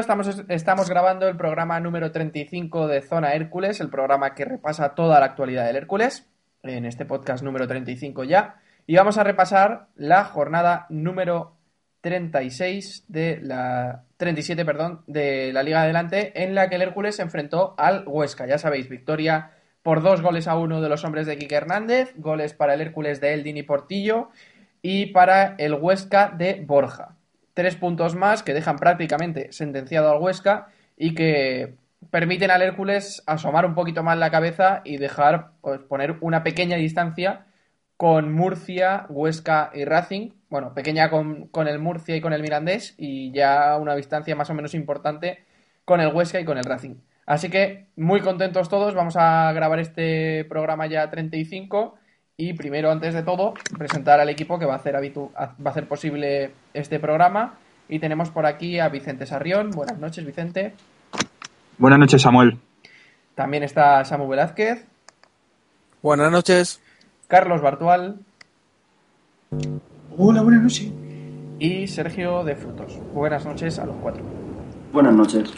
Estamos, estamos grabando el programa número 35 de Zona Hércules, el programa que repasa toda la actualidad del Hércules, en este podcast número 35 ya, y vamos a repasar la jornada número 36 de la 37, perdón, de la Liga Adelante, en la que el Hércules se enfrentó al Huesca. Ya sabéis, victoria por dos goles a uno de los hombres de Quique Hernández, goles para el Hércules de Eldin y Portillo, y para el Huesca de Borja. Tres puntos más que dejan prácticamente sentenciado al Huesca y que permiten al Hércules asomar un poquito más la cabeza y dejar, pues, poner una pequeña distancia con Murcia, Huesca y Racing. Bueno, pequeña con, con el Murcia y con el Mirandés y ya una distancia más o menos importante con el Huesca y con el Racing. Así que muy contentos todos, vamos a grabar este programa ya 35 y primero, antes de todo, presentar al equipo que va a hacer, habitu- va a hacer posible este programa. Y tenemos por aquí a Vicente Sarrión. Buenas noches, Vicente. Buenas noches, Samuel. También está Samu Velázquez, Buenas noches. Carlos Bartual Hola, buenas noches. y Sergio de Frutos. Buenas noches a los cuatro. Buenas noches.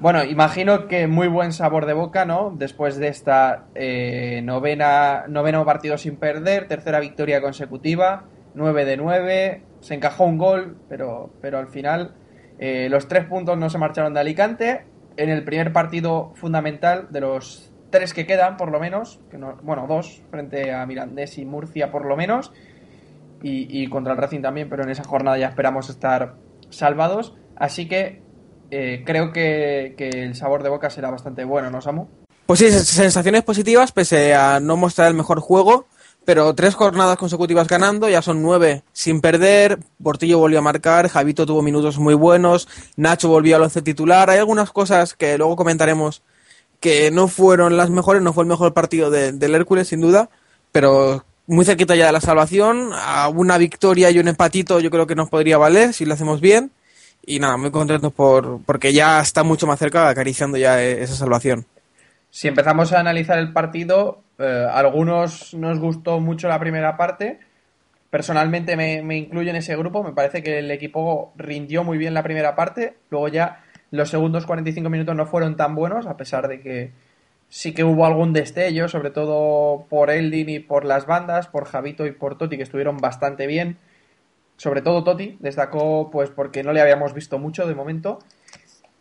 Bueno, imagino que muy buen sabor de boca, ¿no? Después de esta eh, novena, noveno partido sin perder, tercera victoria consecutiva, 9 de 9, se encajó un gol, pero, pero al final eh, los tres puntos no se marcharon de Alicante. En el primer partido fundamental de los tres que quedan, por lo menos, bueno, dos, frente a Mirandés y Murcia, por lo menos, y, y contra el Racing también, pero en esa jornada ya esperamos estar salvados. Así que eh, creo que, que el sabor de boca será bastante bueno, ¿no, Samu? Pues sí, sens- sensaciones positivas pese a no mostrar el mejor juego, pero tres jornadas consecutivas ganando, ya son nueve sin perder, Portillo volvió a marcar, Javito tuvo minutos muy buenos, Nacho volvió al once titular, hay algunas cosas que luego comentaremos que no fueron las mejores, no fue el mejor partido de- del Hércules sin duda, pero muy cerquita ya de la salvación, a una victoria y un empatito yo creo que nos podría valer si lo hacemos bien. Y nada, muy contentos por, porque ya está mucho más cerca acariciando ya eh, esa salvación. Si empezamos a analizar el partido, eh, algunos nos gustó mucho la primera parte. Personalmente me, me incluyo en ese grupo. Me parece que el equipo rindió muy bien la primera parte. Luego ya los segundos 45 minutos no fueron tan buenos, a pesar de que sí que hubo algún destello, sobre todo por Eldin y por las bandas, por Javito y por Toti, que estuvieron bastante bien. Sobre todo Toti destacó pues porque no le habíamos visto mucho de momento.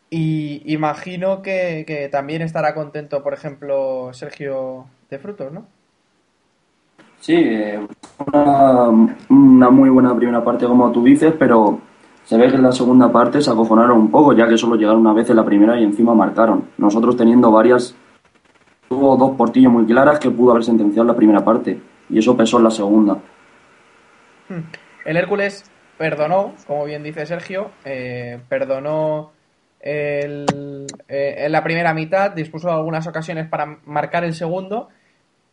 Y imagino que, que también estará contento, por ejemplo, Sergio de Frutos, ¿no? Sí, una, una muy buena primera parte, como tú dices, pero se ve que en la segunda parte se acojonaron un poco, ya que solo llegaron una vez en la primera y encima marcaron. Nosotros teniendo varias, tuvo dos portillos muy claras que pudo haber sentenciado en la primera parte, y eso pesó en la segunda. El Hércules perdonó, como bien dice Sergio, eh, perdonó eh, en la primera mitad, dispuso algunas ocasiones para marcar el segundo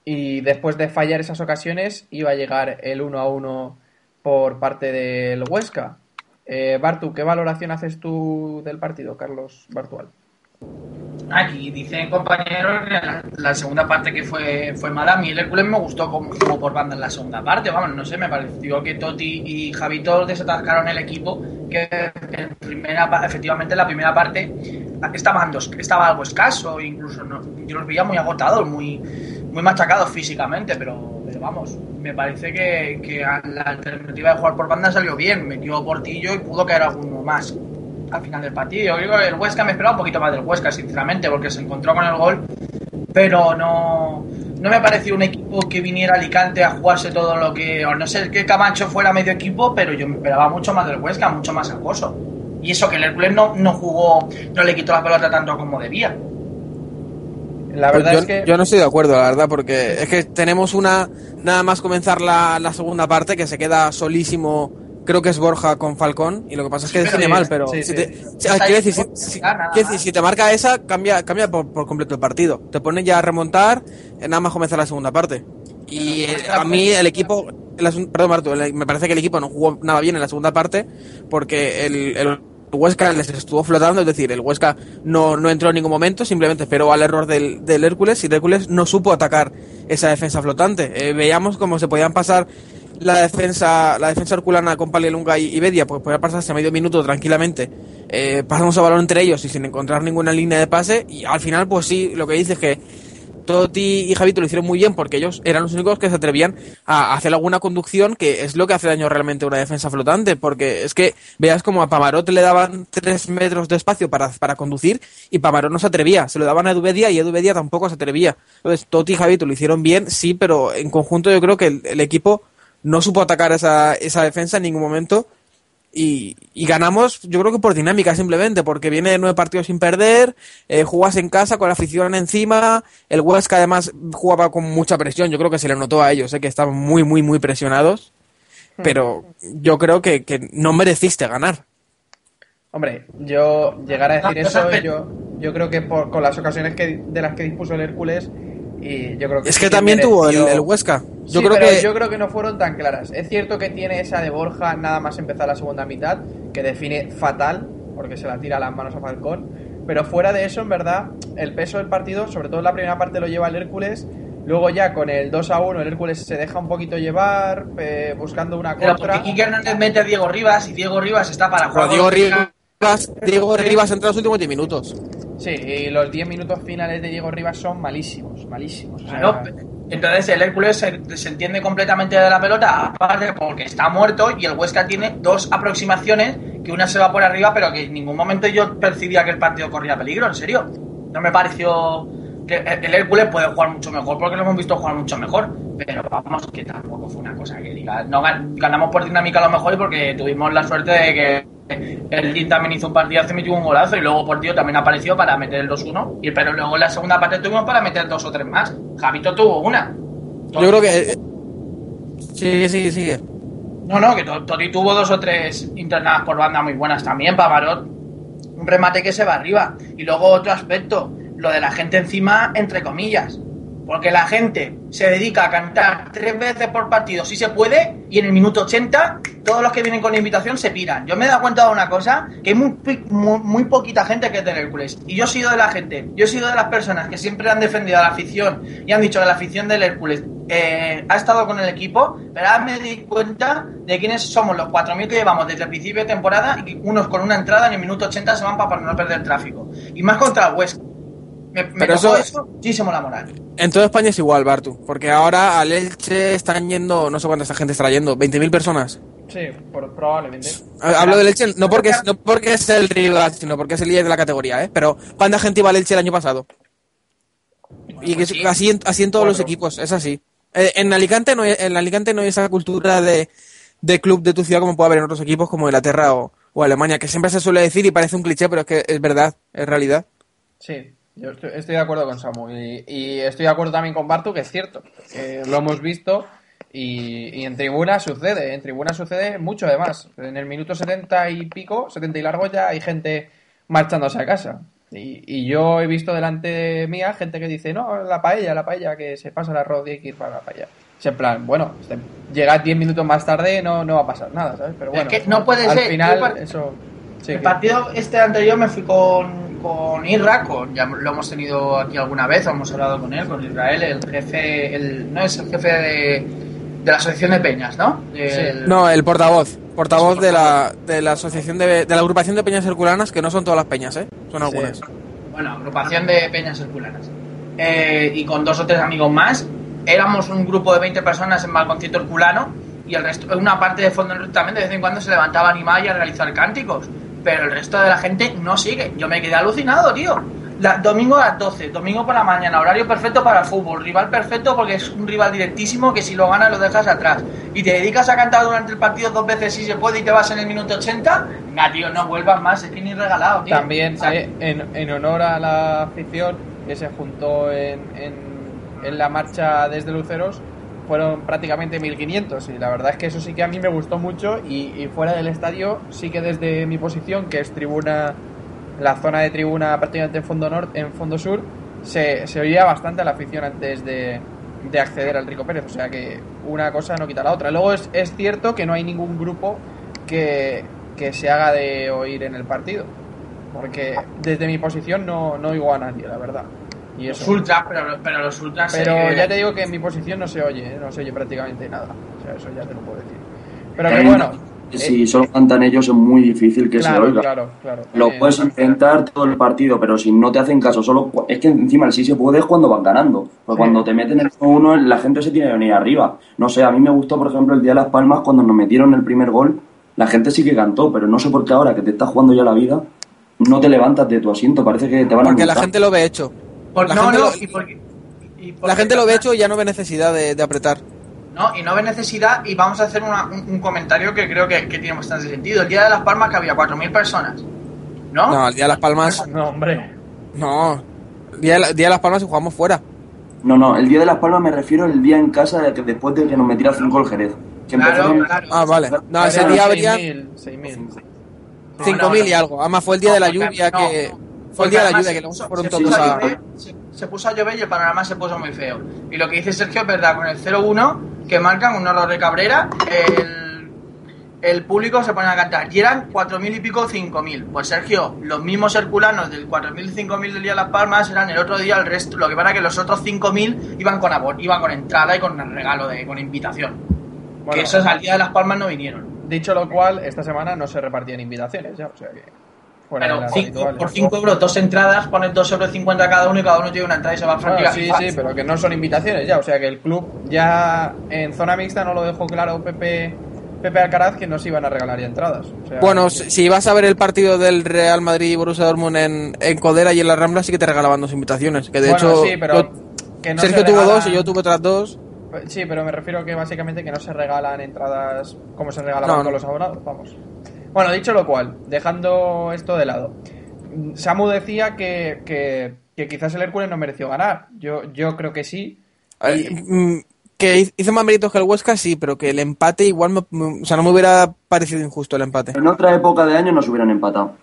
y después de fallar esas ocasiones iba a llegar el 1 a 1 por parte del Huesca. Eh, Bartu, ¿qué valoración haces tú del partido, Carlos Bartual? Aquí dicen compañeros que la, segunda parte que fue, fue mala. A mí el Hércules me gustó como, como por banda en la segunda parte. Vamos, no sé, me pareció que Toti y Javito desatascaron el equipo. Que en primera, efectivamente en la primera parte estaban dos, estaba algo escaso. Incluso no- yo los veía muy agotados, muy, muy machacados físicamente. Pero, vamos, me parece que, que la alternativa de jugar por banda salió bien. Metió Portillo y pudo caer alguno más al final del partido. Yo creo que el Huesca me esperaba un poquito más del Huesca, sinceramente, porque se encontró con el gol, pero no, no me pareció un equipo que viniera a Alicante a jugarse todo lo que. O no sé que Camacho fuera medio equipo, pero yo me esperaba mucho más del Huesca, mucho más acoso. Y eso que el Hércules no, no jugó, no le quitó la pelota tanto como debía. La Pues verdad yo, es que. yo no estoy de acuerdo, la verdad, porque es que tenemos una. Nada más comenzar la, la segunda parte que se queda solísimo. Creo que es Borja con Falcón. Y lo que pasa es que Sí, define sí, mal, pero. sí, si te, quiero decir, si, decir, te marca esa, cambia, cambia por, por completo el partido. Te pones ya a remontar, eh, nada más comenzar la segunda parte. Y eh, a mí el equipo. perdón, Marto, el- me parece que el equipo no jugó nada bien en la segunda parte porque el, el Huesca les estuvo flotando, es decir, el Huesca no, no entró en ningún momento, simplemente esperó al error del, del Hércules y el Hércules no supo atacar esa defensa flotante. Eh, veíamos cómo se podían pasar la defensa la defensa herculana con Palielunga y, y Bedia, pues podía pasarse medio minuto tranquilamente, eh, pasamos el balón entre ellos y sin encontrar ninguna línea de pase y al final pues sí, lo que dice es que Toti y Javito lo hicieron muy bien porque ellos eran los únicos que se atrevían a hacer alguna conducción que es lo que hace daño realmente a una defensa flotante porque es que veas como a Pamarot le daban tres metros de espacio para, para conducir y Pamarot no se atrevía, se lo daban a Edubedia y Edubedia tampoco se atrevía. Entonces Toti y Javito lo hicieron bien, sí, pero en conjunto yo creo que el equipo no supo atacar esa, esa defensa en ningún momento y, y ganamos, yo creo que por dinámica simplemente, porque viene nueve partidos sin perder, eh, jugas en casa con la afición encima, el Huesca además jugaba con mucha presión, yo creo que se le notó a ellos, eh, que estaban muy, muy, muy presionados, pero yo creo que, que no mereciste ganar. Hombre, yo llegar a decir eso, yo, yo creo que por, con las ocasiones que, de las que dispuso el Hércules, y yo creo que Es sí que también tuvo el, Huesca. Yo Sí, creo pero que yo creo que no fueron tan claras. Es cierto que tiene esa de Borja nada más empezar la segunda mitad, que define fatal, porque se la tira a las manos a Falcón. Pero fuera de eso, en verdad, el peso del partido, sobre todo en la primera parte, lo lleva el Hércules. Luego ya con el 2 a 1, el Hércules se deja un poquito llevar, eh, buscando una Pero contra. porque Quique Hernández mete a Diego Rivas y Diego Rivas está para Pero jugar. Diego Rivas, Diego Rivas entra en los últimos 10 minutos. Sí, los 10 minutos finales de Diego Rivas son malísimos, malísimos. Entonces el Hércules se, se entiende completamente de la pelota, aparte porque está muerto y el Huesca tiene dos aproximaciones, que una se va por arriba, pero que en ningún momento yo percibía que el partido corría peligro, en serio. No me pareció que el el Hércules puede jugar mucho mejor porque lo hemos visto jugar mucho mejor, pero vamos, que tampoco fue una cosa que diga. No gan- ganamos por dinámica a lo mejor y porque tuvimos la suerte de que el Jim también hizo un partidazo y metió un golazo y luego Portillo también apareció para meter el 2-1 y pero luego en la segunda parte tuvimos para meter dos o tres más. Javito tuvo una. Yo creo que... eh, Sí, sí, sigue. No, no, que To- Toti tuvo dos o tres internadas por banda muy buenas también. Pavarot, un remate que se va arriba. Y luego otro aspecto, lo de la gente encima, entre comillas. Porque la gente se dedica a cantar tres veces por partido si se puede y en el minuto 80 todos los que vienen con invitación se piran. Yo me he dado cuenta de una cosa, que hay muy, muy, muy poquita gente que es del Hércules. Y yo he sido de la gente, yo he sido de las personas que siempre han defendido a la afición y han dicho que la afición del Hércules eh, ha estado con el equipo, pero ahora me di cuenta de quiénes somos los 4.000 que llevamos desde el principio de temporada y unos con una entrada en el minuto 80 se van para no perder tráfico. Y más contra el Huesca. Me, me Pero eso- eso muchísimo la moral. En toda España es igual, Bartu, porque ahora al Elche están yendo, no sé cuánta gente estará yendo, 20.000 personas. Sí, por- probablemente. Ha- Hablo del Elche no porque, es, no porque es el rival, sino porque es el líder de la categoría, ¿eh? Pero ¿cuánta gente iba al Elche el año pasado? Y que es- sí. así, en, así en todos los equipos, es así. Eh, en Alicante no hay, en Alicante no hay esa cultura de, de club de tu ciudad como puede haber en otros equipos como Inglaterra o, o Alemania, que siempre se suele decir y parece un cliché, pero es que es verdad, es realidad. Sí, yo estoy, estoy de acuerdo con Samu y, y estoy de acuerdo también con Bartu, que es cierto, que lo hemos visto y, y en tribuna sucede, en tribuna sucede mucho además. En el minuto 70 y pico, 70 y largo ya hay gente marchándose a casa. Y, y yo he visto delante mía gente que dice, no, la paella, la paella, que se pasa el arroz y hay que ir para la paella. Es en plan, bueno, este, llegas 10 minutos más tarde no, no va a pasar nada, ¿sabes? Pero Es bueno, que no puede al ser, final eso... sí, el que- partido este anterior me fui con, con Irra, con, ya lo hemos tenido aquí alguna vez, hemos hablado con él, con Israel, el jefe, el, no es el jefe de, de la asociación de peñas, ¿no? El- No, el portavoz. Portavoz de la, de la asociación de, de la agrupación de peñas herculanas, que no son todas las peñas, ¿eh? Son algunas. bueno, agrupación de peñas herculanas. Eh, y con dos o tres amigos más, éramos un grupo de 20 personas en Balconcito Herculano y el resto, una parte de fondo también de vez en cuando se levantaba a animar y a realizar cánticos. Pero el resto de la gente no sigue. Yo me quedé alucinado, tío. La- domingo a las 12, domingo por la mañana, horario perfecto para el fútbol, rival perfecto porque es un rival directísimo que si lo ganas lo dejas atrás. Y te dedicas a cantar durante el partido dos veces si se puede y te vas en el minuto 80, venga, tío, no vuelvas más, es que ni regalado, tío. También eh, en, en honor a la afición que se juntó en, en, en la marcha desde Luceros, fueron prácticamente 1500 y la verdad es que eso sí que a mí me gustó mucho y, fuera del estadio sí que desde mi posición, que es tribuna, la zona de tribuna prácticamente en fondo norte, en fondo sur, se, se oía bastante a la afición antes de, de acceder al Rico Pérez, o sea que una cosa no quita la otra. Luego es, es cierto que no hay ningún grupo que, que se haga de oír en el partido, porque desde mi posición no, no oigo a nadie, la verdad. Y Los eso. ultras, pero, pero los ultras. Pero eh, ya te digo que en mi posición no se oye, ¿eh? no se oye prácticamente nada. O sea, eso ya te lo puedo decir. Pero que Eh, bueno. Si solo cantan ellos es muy difícil que claro, se oiga. claro, claro. Lo Eh, puedes intentar todo el partido, pero si no te hacen caso, solo es que encima el sí se puede es cuando vas ganando. Pues cuando te meten el 1 la gente se tiene que venir arriba. No sé, a mí me gustó, por ejemplo, el día de Las Palmas, cuando nos metieron el primer gol, la gente sí que cantó, pero no sé por qué ahora que te estás jugando ya la vida, no te levantas de tu asiento, parece que te van a Porque la gente lo ve hecho. Por- la no, gente no, lo- y porque, y porque- La gente lo ve hecho y ya no ve necesidad de, de apretar. No, y no ve necesidad, y vamos a hacer una- un, un comentario que creo que, que tiene bastante sentido. El día de las Palmas que había 4.000 personas, ¿no? No, el día de las palmas. No, hombre. No. El día de, la- día de las palmas y jugamos fuera. No, no, el día de Las Palmas me refiero al día en casa de que después de que nos metiera 5 el Jerez. Que Claro. Ah, vale. No, ese día habría 6.000, 6.000. 5.000 no, y algo. Además fue el día No, de la lluvia no, que. No. Fue el día de la lluvia que luego se- fueron se todos puso a. llover, se, se puso a llover y el panorama se puso muy feo. Y lo que dice Sergio es verdad, con el 0-1 que marcan un error de Cabrera, el, el público se pone a cantar. Y eran 4.000 y pico, 5.000. Pues Sergio, los mismos herculanos del 4.000 y 5.000 del día de Las Palmas eran el otro día el resto. Lo que pasa es que los otros 5.000 iban con abor, iban con entrada y con regalo, de, con invitación. Bueno, que esos al día de Las Palmas no vinieron. dicho lo cual, esta semana no se repartían invitaciones ya, o sea que. Las cinco- por 5 euros, dos entradas, pones 2,50 euros cada uno y cada uno tiene una entrada y se va a Bueno, Francia. sí, sí, pero que no son invitaciones ya, o sea que el club ya en zona mixta no lo dejó claro Pepe, Pepe Alcaraz que no se iban a regalar ya entradas. o sea, Bueno, que- si si vas a ver el partido del Real Madrid y Borussia Dortmund en, en Codera y en la Rambla, sí que te regalaban dos invitaciones. Que de Bueno, hecho, sí, pero yo- que no Sergio se tuvo dos y yo tuve otras dos. Sí, pero me refiero que básicamente que no se regalan entradas como se regalaban No, con los abonados, vamos. Bueno, dicho lo cual, dejando esto de lado, Samu decía que, que, que quizás el Hércules no mereció ganar. Yo, yo creo que sí. Mm, que hizo más méritos que el Huesca, sí, pero que el empate igual, me- me- o sea, no me hubiera parecido injusto el empate. En otra época de año nos hubieran empatado.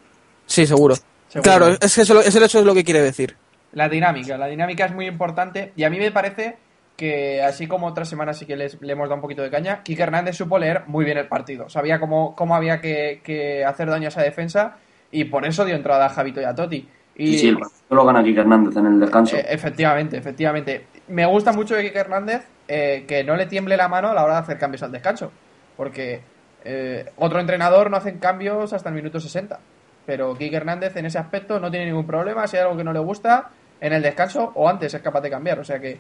Sí, seguro. Seguro. Claro, es que eso, es lo que quiere decir. La dinámica, la dinámica es muy importante y a mí me parece que así como otras semanas sí que les, le hemos dado un poquito de caña, Kike Hernández supo leer muy bien el partido, sabía cómo, cómo había que, que hacer daño a esa defensa y por eso dio entrada a Javito y a Totti. Y, Sí, sí, el partido lo gana Kike Hernández en el descanso. eh, efectivamente, efectivamente. Me gusta mucho de Kike Hernández eh, que no le tiemble la mano a la hora de hacer cambios al descanso, porque eh, otro entrenador no hacen cambios hasta el minuto 60, pero Kike Hernández en ese aspecto no tiene ningún problema, si hay algo que no le gusta, en el descanso o antes es capaz de cambiar, o sea que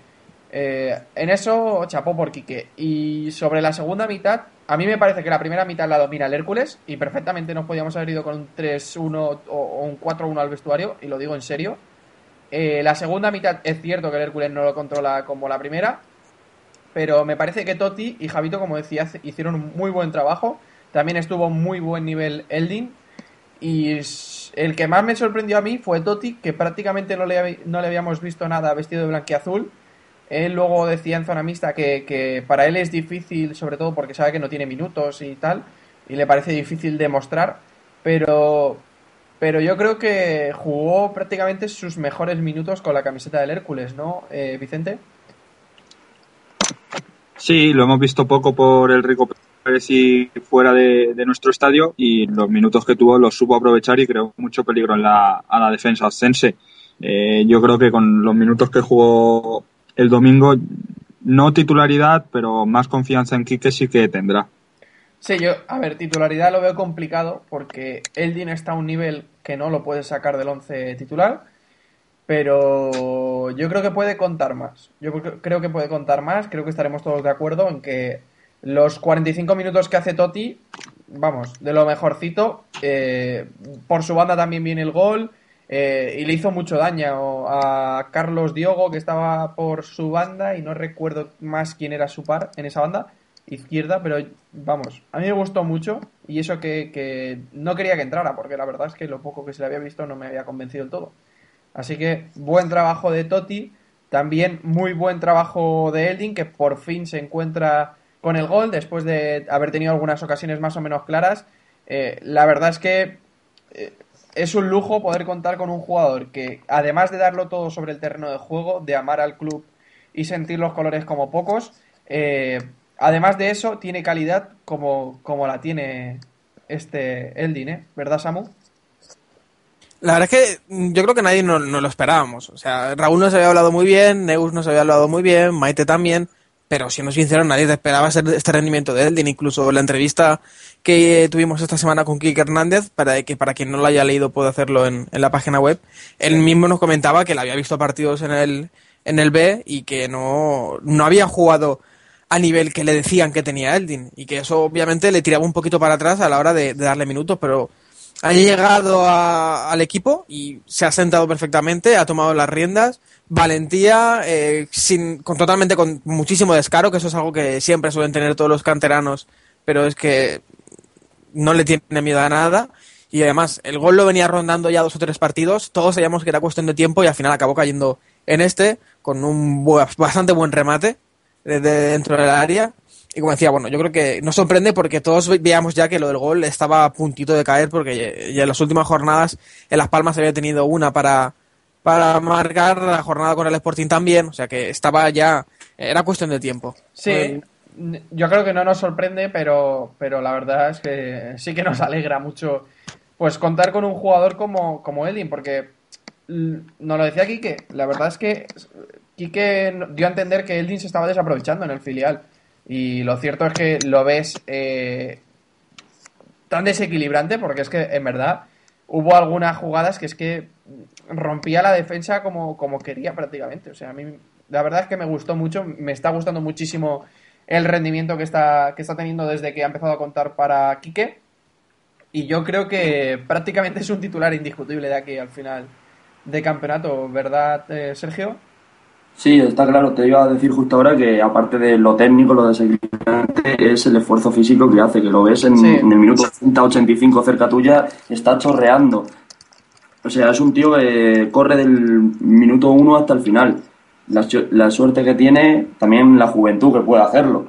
eh, en eso chapó por Quique. Y sobre la segunda mitad, a mí me parece que la primera mitad la domina el Hércules y perfectamente nos podíamos haber ido con un 3-1 o, un 4-1 al vestuario, y lo digo en serio. Eh, la segunda mitad es cierto que el Hércules no lo controla como la primera, pero me parece que Totti y Javito, como decía, hicieron un muy buen trabajo. También estuvo muy buen nivel Eldin. Y el que más me sorprendió a mí fue Totti, que prácticamente no le, no le habíamos visto nada vestido de blanquiazul. Él luego decía en zona mixta que, que para él es difícil, sobre todo porque sabe que no tiene minutos y tal, y le parece difícil demostrar, pero, pero yo creo que jugó prácticamente sus mejores minutos con la camiseta del Hércules, ¿no, eh, Vicente? Sí, lo hemos visto poco por el Rico Pérez y fuera de, nuestro estadio y los minutos que tuvo los supo aprovechar y creó mucho peligro en la, a la defensa ascense. Eh, yo creo que con los minutos que jugó el domingo, no titularidad, pero más confianza en Quique sí que tendrá. Sí, yo, a ver, titularidad lo veo complicado porque Eldin está a un nivel que no lo puede sacar del 11 titular, pero yo creo que puede contar más. Yo creo- que puede contar más, creo que estaremos todos de acuerdo en que los 45 minutos que hace Totti, vamos, de lo mejorcito, eh, por su banda también viene el gol eh, y le hizo mucho daño a Carlos Diogo que estaba por su banda y no recuerdo más quién era su par en esa banda izquierda, pero vamos, a mí me gustó mucho y eso que, que no quería que entrara, porque la verdad es que lo poco que se le había visto no me había convencido del todo. Así que buen trabajo de Totti, también muy buen trabajo de Eldin, que por fin se encuentra con el gol después de haber tenido algunas ocasiones más o menos claras. Eh, la verdad es que eh, es un lujo poder contar con un jugador que, además de darlo todo sobre el terreno de juego, de amar al club y sentir los colores como pocos, eh, además de eso, tiene calidad como, como la tiene este Eldin, ¿eh? ¿Verdad, Samu? La verdad es que mm, yo creo que nadie no, no lo esperábamos. O sea, Raúl nos había hablado muy bien, Neus nos había hablado muy bien, Maite también, pero siendo sincero, nadie te esperaba este rendimiento de Eldin. Incluso la entrevista que tuvimos esta semana con Kike Hernández, para que para quien no lo haya leído puede hacerlo en, en la página web, él mismo nos comentaba que le había visto partidos en el, en el B y que no, no había jugado a nivel que le decían que tenía Eldin y que eso obviamente le tiraba un poquito para atrás a la hora de, de darle minutos, pero ha llegado a- al equipo y se ha sentado perfectamente, ha tomado las riendas, valentía, eh, sin, con totalmente con muchísimo descaro, que eso es algo que siempre suelen tener todos los canteranos, pero es que no le tiene miedo a nada. Y además, el gol lo venía rondando ya dos o tres partidos, todos sabíamos que era cuestión de tiempo y al final acabó cayendo en este, con un bastante buen remate desde dentro del área. Y como decía, bueno, yo creo que nos sorprende porque todos ve- veíamos ya que lo del gol estaba a puntito de caer porque ya- ya en las últimas jornadas en Las Palmas había tenido una para, para marcar la jornada con el Sporting también, o sea que estaba ya, era cuestión de tiempo. Sí, yo creo que no nos sorprende, pero, pero la verdad es que sí que nos alegra mucho pues contar con un jugador como, como Eldin, porque nos lo decía Quique, la verdad es que Quique dio a entender que Eldin se estaba desaprovechando en el filial. Y lo cierto es que lo ves eh, tan desequilibrante, porque es que en verdad hubo algunas jugadas que es que rompía la defensa como, como quería prácticamente. O sea, a mí la verdad es que me gustó mucho, me está gustando muchísimo el rendimiento que está, que está teniendo desde que ha empezado a contar para Quique. Y yo creo que prácticamente es un titular indiscutible de aquí al final de campeonato, ¿verdad, eh, Sergio? Sí, está claro. Te iba a decir justo ahora que aparte de lo técnico, lo desequilibrante, es el esfuerzo físico que hace, que lo ves en, Sí. en el minuto 80-85 cerca tuya, está chorreando. O sea, es un tío que corre del minuto 1 hasta el final. La, su- la suerte que tiene, también la juventud que puede hacerlo.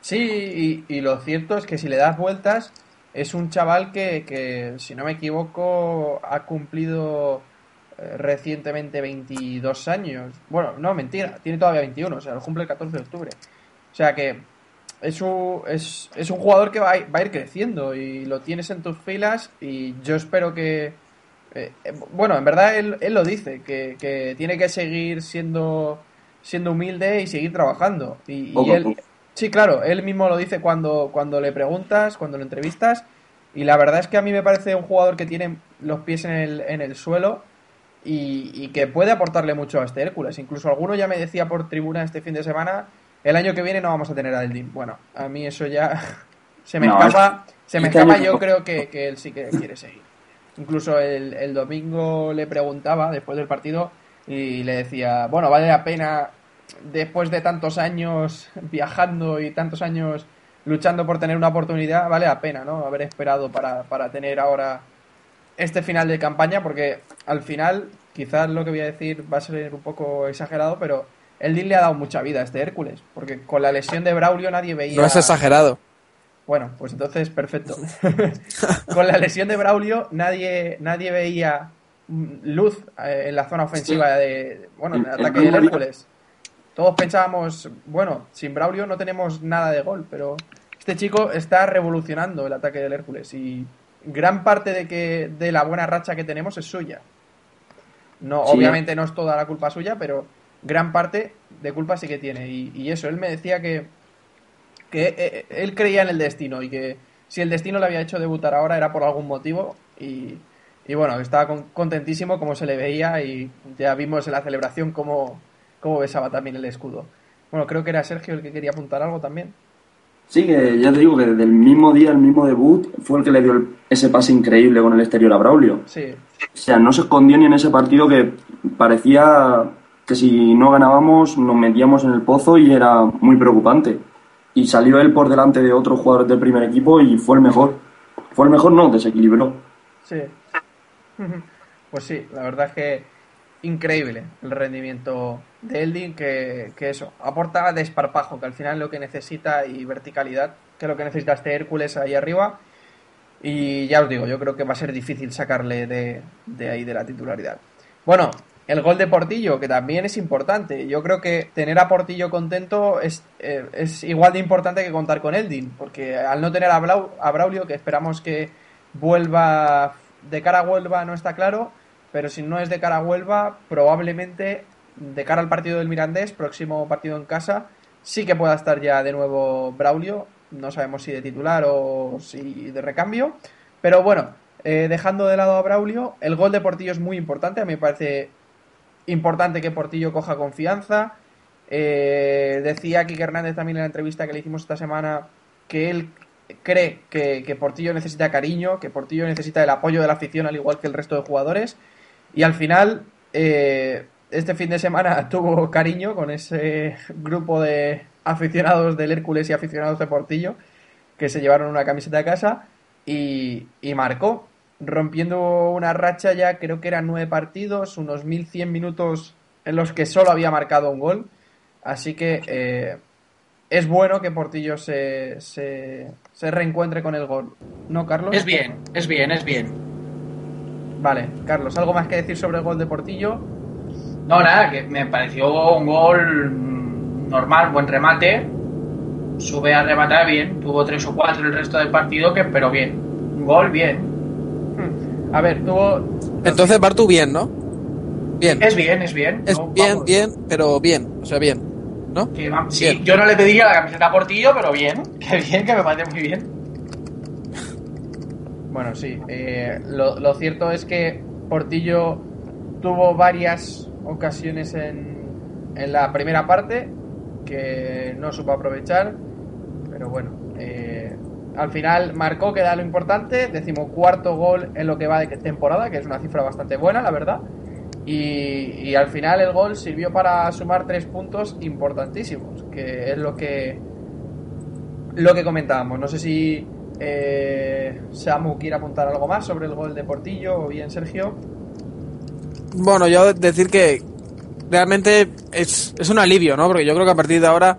Sí, y, lo cierto es que si le das vueltas, es un chaval que, que, si no me equivoco, ha cumplido eh, recientemente 22 años. Bueno, no, mentira, tiene todavía 21, o sea, lo cumple el 14 de octubre. O sea que es un, es, es un jugador que va va a ir creciendo y lo tienes en tus filas y yo espero que... eh, eh, bueno, en verdad él, él lo dice, que, que tiene que seguir siendo, siendo humilde y seguir trabajando. Y, él. Sí, claro, él mismo lo dice cuando, cuando le preguntas, cuando lo entrevistas, y la verdad es que a mí me parece un jugador que tiene los pies en el, en el suelo y, y que puede aportarle mucho a este Hércules. Incluso alguno ya me decía por tribuna este fin de semana, el año que viene no vamos a tener a Eldin. Bueno, a mí eso ya se me No, escapa, se me este escapa, yo creo que, que él sí que quiere seguir. Incluso el, el domingo le preguntaba después del partido y le decía, bueno, vale la pena después de tantos años viajando y tantos años luchando por tener una oportunidad, vale la pena, ¿no? Haber esperado para, para tener ahora este final de campaña, porque al final, quizás lo que voy a decir va a ser un poco exagerado, pero el Deal le ha dado mucha vida a este Hércules, porque con la lesión de Braulio nadie veía... No es exagerado. Bueno, pues entonces perfecto. Con la lesión de Braulio nadie nadie veía luz eh, en la zona ofensiva de bueno, en el ataque del Hércules. todos pensábamos, bueno, sin Braulio no tenemos nada de gol, pero este chico está revolucionando el ataque del Hércules y gran parte de que de la buena racha que tenemos es suya. No, Sí. obviamente no es toda la culpa suya, pero gran parte de culpa sí que tiene. Y, y eso, él me decía que, que eh, él creía en el destino y que si el destino le había hecho debutar ahora era por algún motivo. Y, y bueno, estaba con- contentísimo como se le veía y ya vimos en la celebración cómo, cómo besaba también el escudo. Bueno, creo que era Sergio el que quería apuntar algo también. Sí, que ya te digo que desde el mismo día, el mismo debut, fue el que le dio el- ese pase increíble con el exterior a Braulio. Sí, O sea, no se escondió ni en ese partido que parecía que si no ganábamos nos metíamos en el pozo y era muy preocupante. Y salió él por delante de otros jugadores del primer equipo y fue el mejor. Fue el mejor, no, desequilibró. sí. Pues sí, la verdad es que increíble el rendimiento de Eldin, que, que eso, aporta desparpajo, que al final lo que necesita y verticalidad, que es lo que necesita este Hércules ahí arriba. Y ya os digo, yo creo que va a ser difícil sacarle de, de ahí de la titularidad. Bueno, el gol de Portillo, que también es importante. Yo creo que tener a Portillo contento es, eh, es igual de importante que contar con Eldin, porque al no tener a, Blau- a Braulio, que esperamos que vuelva de cara a Huelva, no está claro, pero si no es de cara a Huelva, probablemente de cara al partido del Mirandés, próximo partido en casa, sí que pueda estar ya de nuevo Braulio. No sabemos si de titular o si de recambio. Pero bueno, eh, dejando de lado a Braulio, el gol de Portillo es muy importante. A mí me parece importante que Portillo coja confianza. Eh, decía Kike Hernández también en la entrevista que le hicimos esta semana que él cree que, Portillo necesita cariño, que Portillo necesita el apoyo de la afición al igual que el resto de jugadores. Y al final, eh, este fin de semana tuvo cariño con ese grupo de aficionados del Hércules y aficionados de Portillo que se llevaron una camiseta a casa y marcó, rompiendo una racha ya creo que eran nueve partidos, unos 1100 minutos en los que solo había marcado un gol. Así que eh, es bueno que Portillo se, se, se reencuentre con el gol. ¿No, Carlos? Es bien, es bien, es bien. Vale, Carlos, ¿algo más que decir sobre el gol de Portillo? No, nada, que me pareció un gol normal, buen remate. Sube a rematar bien, tuvo tres o cuatro el resto del partido, que pero bien. Un gol bien. A ver, tuvo... Entonces, Bartu, bien, ¿no? Bien. Es bien, es bien. Es No, bien, vamos. bien, pero bien. O sea, bien. ¿No? Sí, Bien. yo no le pediría la camiseta a Portillo, pero bien. Que bien, que me parece muy bien. Bueno, sí. eh, lo, lo cierto es que Portillo tuvo varias ocasiones en, en la primera parte que no supo aprovechar. Pero bueno, eh, al final marcó, que da lo importante. Decimocuarto gol en lo que va de temporada, que es una cifra bastante buena, la verdad. Y, y al final el gol sirvió para sumar tres puntos importantísimos, que es lo que lo que comentábamos. No sé si eh, Samu quiere apuntar algo más sobre el gol de Portillo o bien Sergio. Bueno, yo decir que realmente es, es un alivio, ¿no? Porque yo creo que a partir de ahora,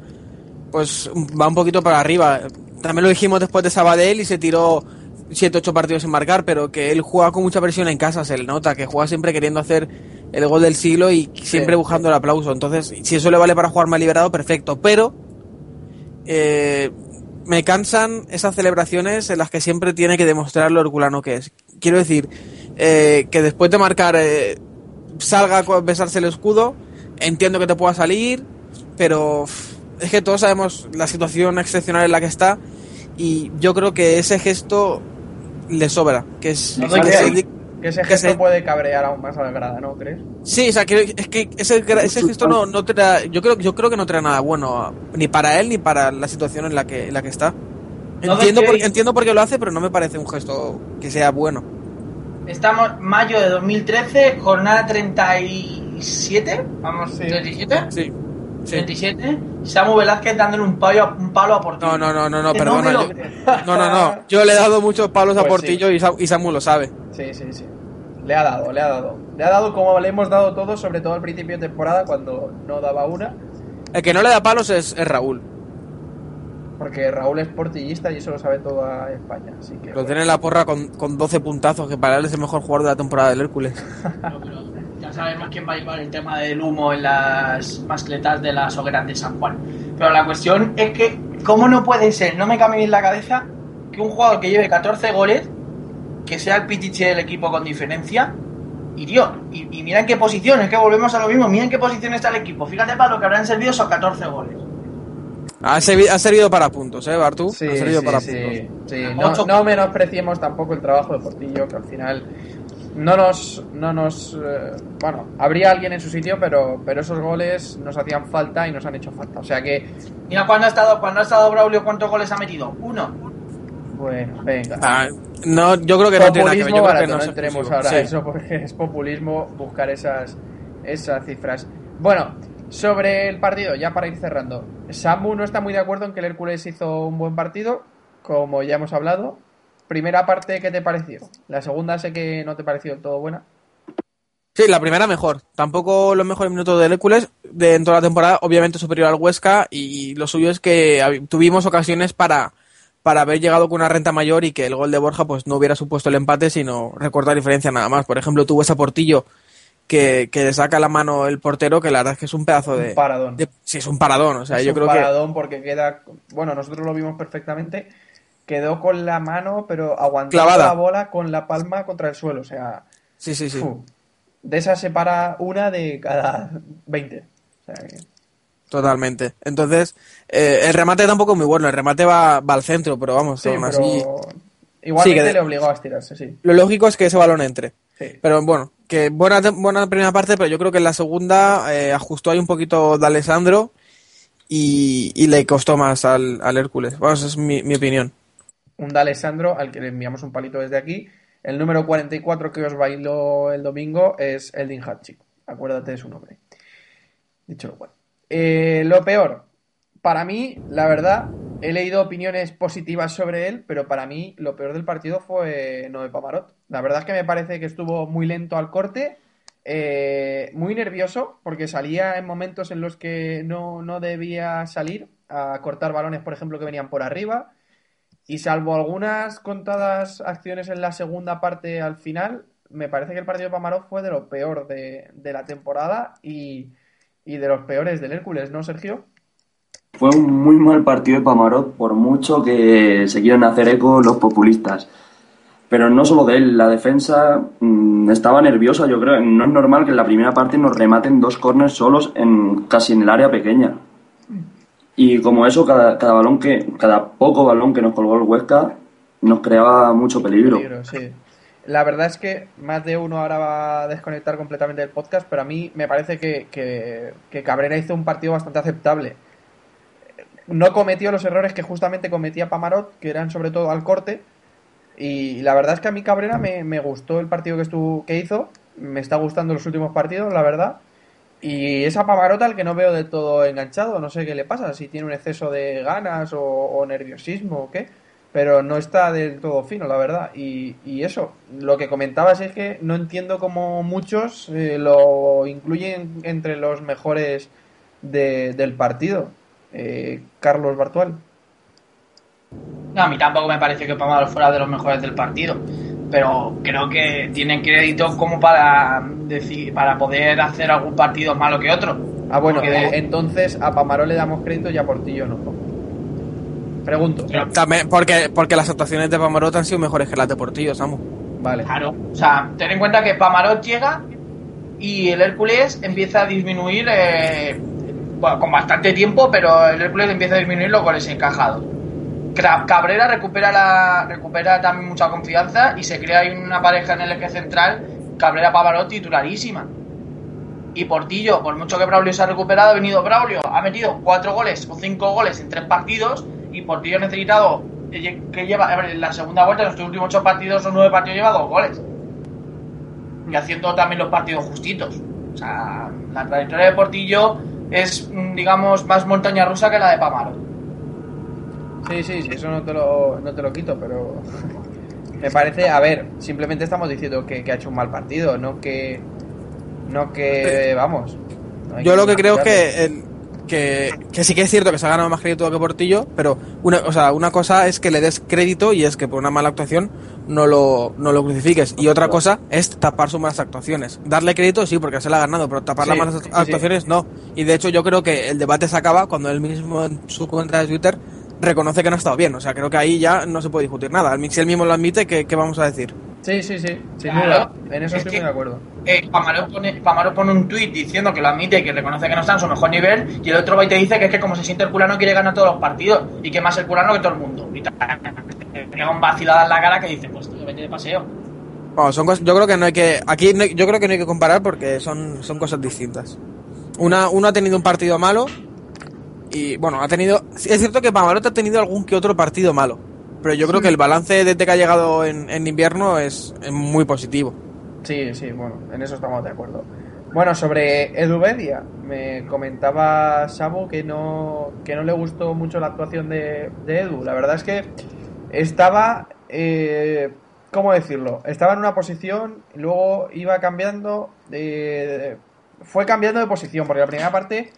pues va un poquito para arriba. También lo dijimos después de Sabadell y se tiró 7 8 partidos sin marcar, pero que él juega con mucha presión en casa, se le nota, que juega siempre queriendo hacer el gol del siglo y siempre Sí. buscando el aplauso. Entonces, si eso le vale para jugar más liberado, perfecto. Pero eh, me cansan esas celebraciones en las que siempre tiene que demostrar lo herculano que es. Quiero decir, eh, que después de marcar eh, salga a besarse el escudo, entiendo que te pueda salir, pero es que todos sabemos la situación excepcional en la que está y yo creo que ese gesto le sobra, que es No, que no, se Que ese Que gesto se- puede cabrear aún más a la grada, ¿no crees? Sí, o sea, que- es que ese, gra- ese gesto no, no trae, yo creo, yo creo que no trae nada bueno, ni para él ni para la situación en la que, en la que está. Por, entiendo por qué lo hace, pero no me parece un gesto que sea bueno. Estamos mayo de 2013, jornada 37. Vamos, Sí. 37. Sí. Sí. 37. Samu Velázquez dándole un palo, a- un palo a Portillo. No, no, no, no, no, perdona. lo yo- no, no, no. Yo le he dado muchos palos a Pues Portillo y, Sa- y Samu lo sabe. Sí, sí, sí. Le ha dado, le ha dado. Le ha dado como le hemos dado todos, sobre todo al principio de temporada, cuando no daba una. El que no le da palos es, es Raúl. Porque Raúl es portillista y eso lo sabe toda España. Así que. Lo tiene en la porra con, con 12 puntazos, que para él es el mejor jugador de la temporada del Hércules. Ya sabemos quién va a llevar el tema del humo en las mascletas de las hogueras de San Juan. Pero la cuestión es que, ¿cómo no puede ser? No me cambie bien la cabeza que un jugador que lleve 14 goles, que sea el pitiche del equipo con diferencia, y tío, y, y mira en qué posición, es que volvemos a lo mismo, mira en qué posición está el equipo. Fíjate para lo que habrán servido esos 14 goles. Ha, servi- ha servido para puntos, ¿eh, Bartu? Sí, ha servido sí, para sí, puntos. sí. No, menospreciemos tampoco el trabajo de Portillo, que al final no nos... No nos eh, bueno, habría alguien en su sitio, pero, pero esos goles nos hacían falta y nos han hecho falta. O sea que, Mira cuando ha estado, cuando ha estado Braulio, ¿cuántos goles ha metido? Uno. bueno, venga. Ah, no, yo creo que no tiene nada que ver. populismo Yo creo barato, que no, no es entremos ahora Sí. eso porque es populismo buscar esas, esas cifras. Bueno, sobre el partido, ya para ir cerrando. Samu no está muy de acuerdo en que el Hércules hizo un buen partido, como ya hemos hablado. Primera parte, ¿qué te pareció? La segunda sé que no te pareció del todo buena. Sí, la primera mejor. Tampoco los mejores minutos del Hércules de en toda la temporada, obviamente superior al Huesca y lo suyo es que tuvimos ocasiones para, para haber llegado con una renta mayor y que el gol de Borja pues no hubiera supuesto el empate, sino recortar diferencia nada más. Por ejemplo, tuvo ese portillo que, que le saca la mano el portero, que la verdad es que es un pedazo de... Un paradón. de- sí, es un paradón. O sea, Es yo un creo que... paradón porque queda... Bueno, nosotros lo vimos perfectamente. Quedó con la mano, pero aguantando Clavada. la bola con la palma contra el suelo. O sea, Sí, sí, sí. Fu. De esas se para una de cada 20. O sea que- Totalmente. Entonces, eh, el remate tampoco es muy bueno. El remate va, va al centro, pero vamos, Sí, aún pero así... igualmente Sí, que de- le obligó a estirarse, sí. Lo lógico es que ese balón entre. sí. Pero bueno, que buena, buena primera parte, pero yo creo que en la segunda eh, ajustó ahí un poquito de Alessandro y, y le costó más al, al Hércules. Vamos, es mi, mi opinión. Un D'Alessandro al que le enviamos un palito desde aquí. El número 44 que os bailó el domingo es Eldin Hatchik. Acuérdate de su nombre. Dicho lo cual. Eh, lo peor. Para mí, la verdad, he leído opiniones positivas sobre él, pero para mí lo peor del partido fue Noé Pamarot. La verdad es que me parece que estuvo muy lento al corte, eh, muy nervioso, porque salía en momentos en los que no, no debía salir a cortar balones, por ejemplo, que venían por arriba. Y salvo algunas contadas acciones en la segunda parte al final, me parece que el partido de Pamarot fue de lo peor de, la temporada y, de los peores del Hércules, ¿no, Sergio? Fue un muy mal partido de Pamarot, por mucho que se quieran hacer eco los populistas. Pero no solo de él, la defensa mm, estaba nerviosa, yo creo. No es normal que en la primera parte nos rematen dos corners solos en casi en el área pequeña. Y como eso, cada, cada balón que, cada poco balón que nos colgó el Huesca nos creaba mucho peligro. Sí. La verdad es que más de uno ahora va a desconectar completamente del podcast, pero a mí me parece que, que, que Cabrera hizo un partido bastante aceptable. No cometió los errores que justamente cometía Pamarot, que eran sobre todo al corte. Y la verdad es que a mí Cabrera me, me gustó el partido que, estuvo, que hizo. Me está gustando los últimos partidos, la verdad. Y esa Pamarota al que no veo del todo enganchado, no sé qué le pasa, si tiene un exceso de ganas o, nerviosismo o qué, pero no está del todo fino, la verdad. Y, eso, lo que comentabas es que no entiendo cómo muchos eh, lo incluyen entre los mejores de- del partido. Eh, Carlos Bartual. No, a mí tampoco me pareció que Pamaro fuera de los mejores del partido. Pero creo que tienen crédito como para decir, para poder hacer algún partido malo que otro. Ah, bueno, Porque- eh, entonces a Pamaró le damos crédito y a Portillo no. Pregunto. También porque, porque las actuaciones de Pamarot han sido mejores que las de Portillo, Samu. Vale. Claro, o sea, ten en cuenta que Pamarot llega y el Hércules empieza a disminuir eh, bueno, con bastante tiempo, pero el Hércules empieza a disminuir los goles encajados. Cabrera recupera la recupera también mucha confianza y se crea ahí una pareja en el eje central, Cabrera Pamarot titularísima. Y Portillo, por mucho que Braulio se ha recuperado, ha venido Braulio, ha metido cuatro goles o cinco goles en tres partidos y Portillo ha necesitado eh, que lleva en la segunda vuelta, en los últimos ocho partidos o nueve partidos lleva dos goles. Y haciendo también los partidos justitos. O sea, la trayectoria de Portillo es, mm, digamos, más montaña rusa que la de Pamaro. Sí, sí, sí, eso no te lo, no te lo quito, pero me parece, a ver, simplemente estamos diciendo que, que ha hecho un mal partido, no que, no que, vamos. no Yo lo que creo es que, el- que, que sí que es cierto que se ha ganado más crédito que Portillo, pero una, o sea, una cosa es que le des crédito y es que por una mala actuación no lo, no lo crucifiques. Y otra cosa es tapar sus malas actuaciones. Darle crédito sí, porque se la ha ganado, pero tapar Sí, las malas sí. actuaciones no. Y de hecho yo creo que el debate se acaba cuando él mismo en su cuenta de Twitter reconoce que no ha estado bien. O sea, creo que ahí ya no se puede discutir nada. Si él mismo lo admite, ¿qué, qué vamos a decir? Sí, sí, sí, sin Claro. duda. En eso Es estoy muy de acuerdo. Eh, Pamaro, pone, Pamaro pone un tuit diciendo que lo admite y que reconoce que no está en su mejor nivel y el otro va y te dice que es que como se siente el culano quiere ganar todos los partidos y que más el culano que todo el mundo. Y te te pega un vacilada en la cara que dice, pues tío, vete de paseo. Bueno, son cosas, yo creo que no hay que aquí no hay- yo creo que no hay que comparar porque son, son cosas distintas. Una uno ha tenido un partido malo y bueno, ha tenido es cierto que Pavarotti ha tenido algún que otro partido malo, pero yo creo que el balance desde que ha llegado en, en invierno es, muy positivo. Sí, sí, bueno, en eso estamos de acuerdo. Bueno, sobre Edubedia, me comentaba Samu que no, que no le gustó mucho la actuación de, de Edu. La verdad es que estaba, eh, ¿cómo decirlo? Estaba en una posición, luego iba cambiando, fue cambiando de posición, porque la primera parte,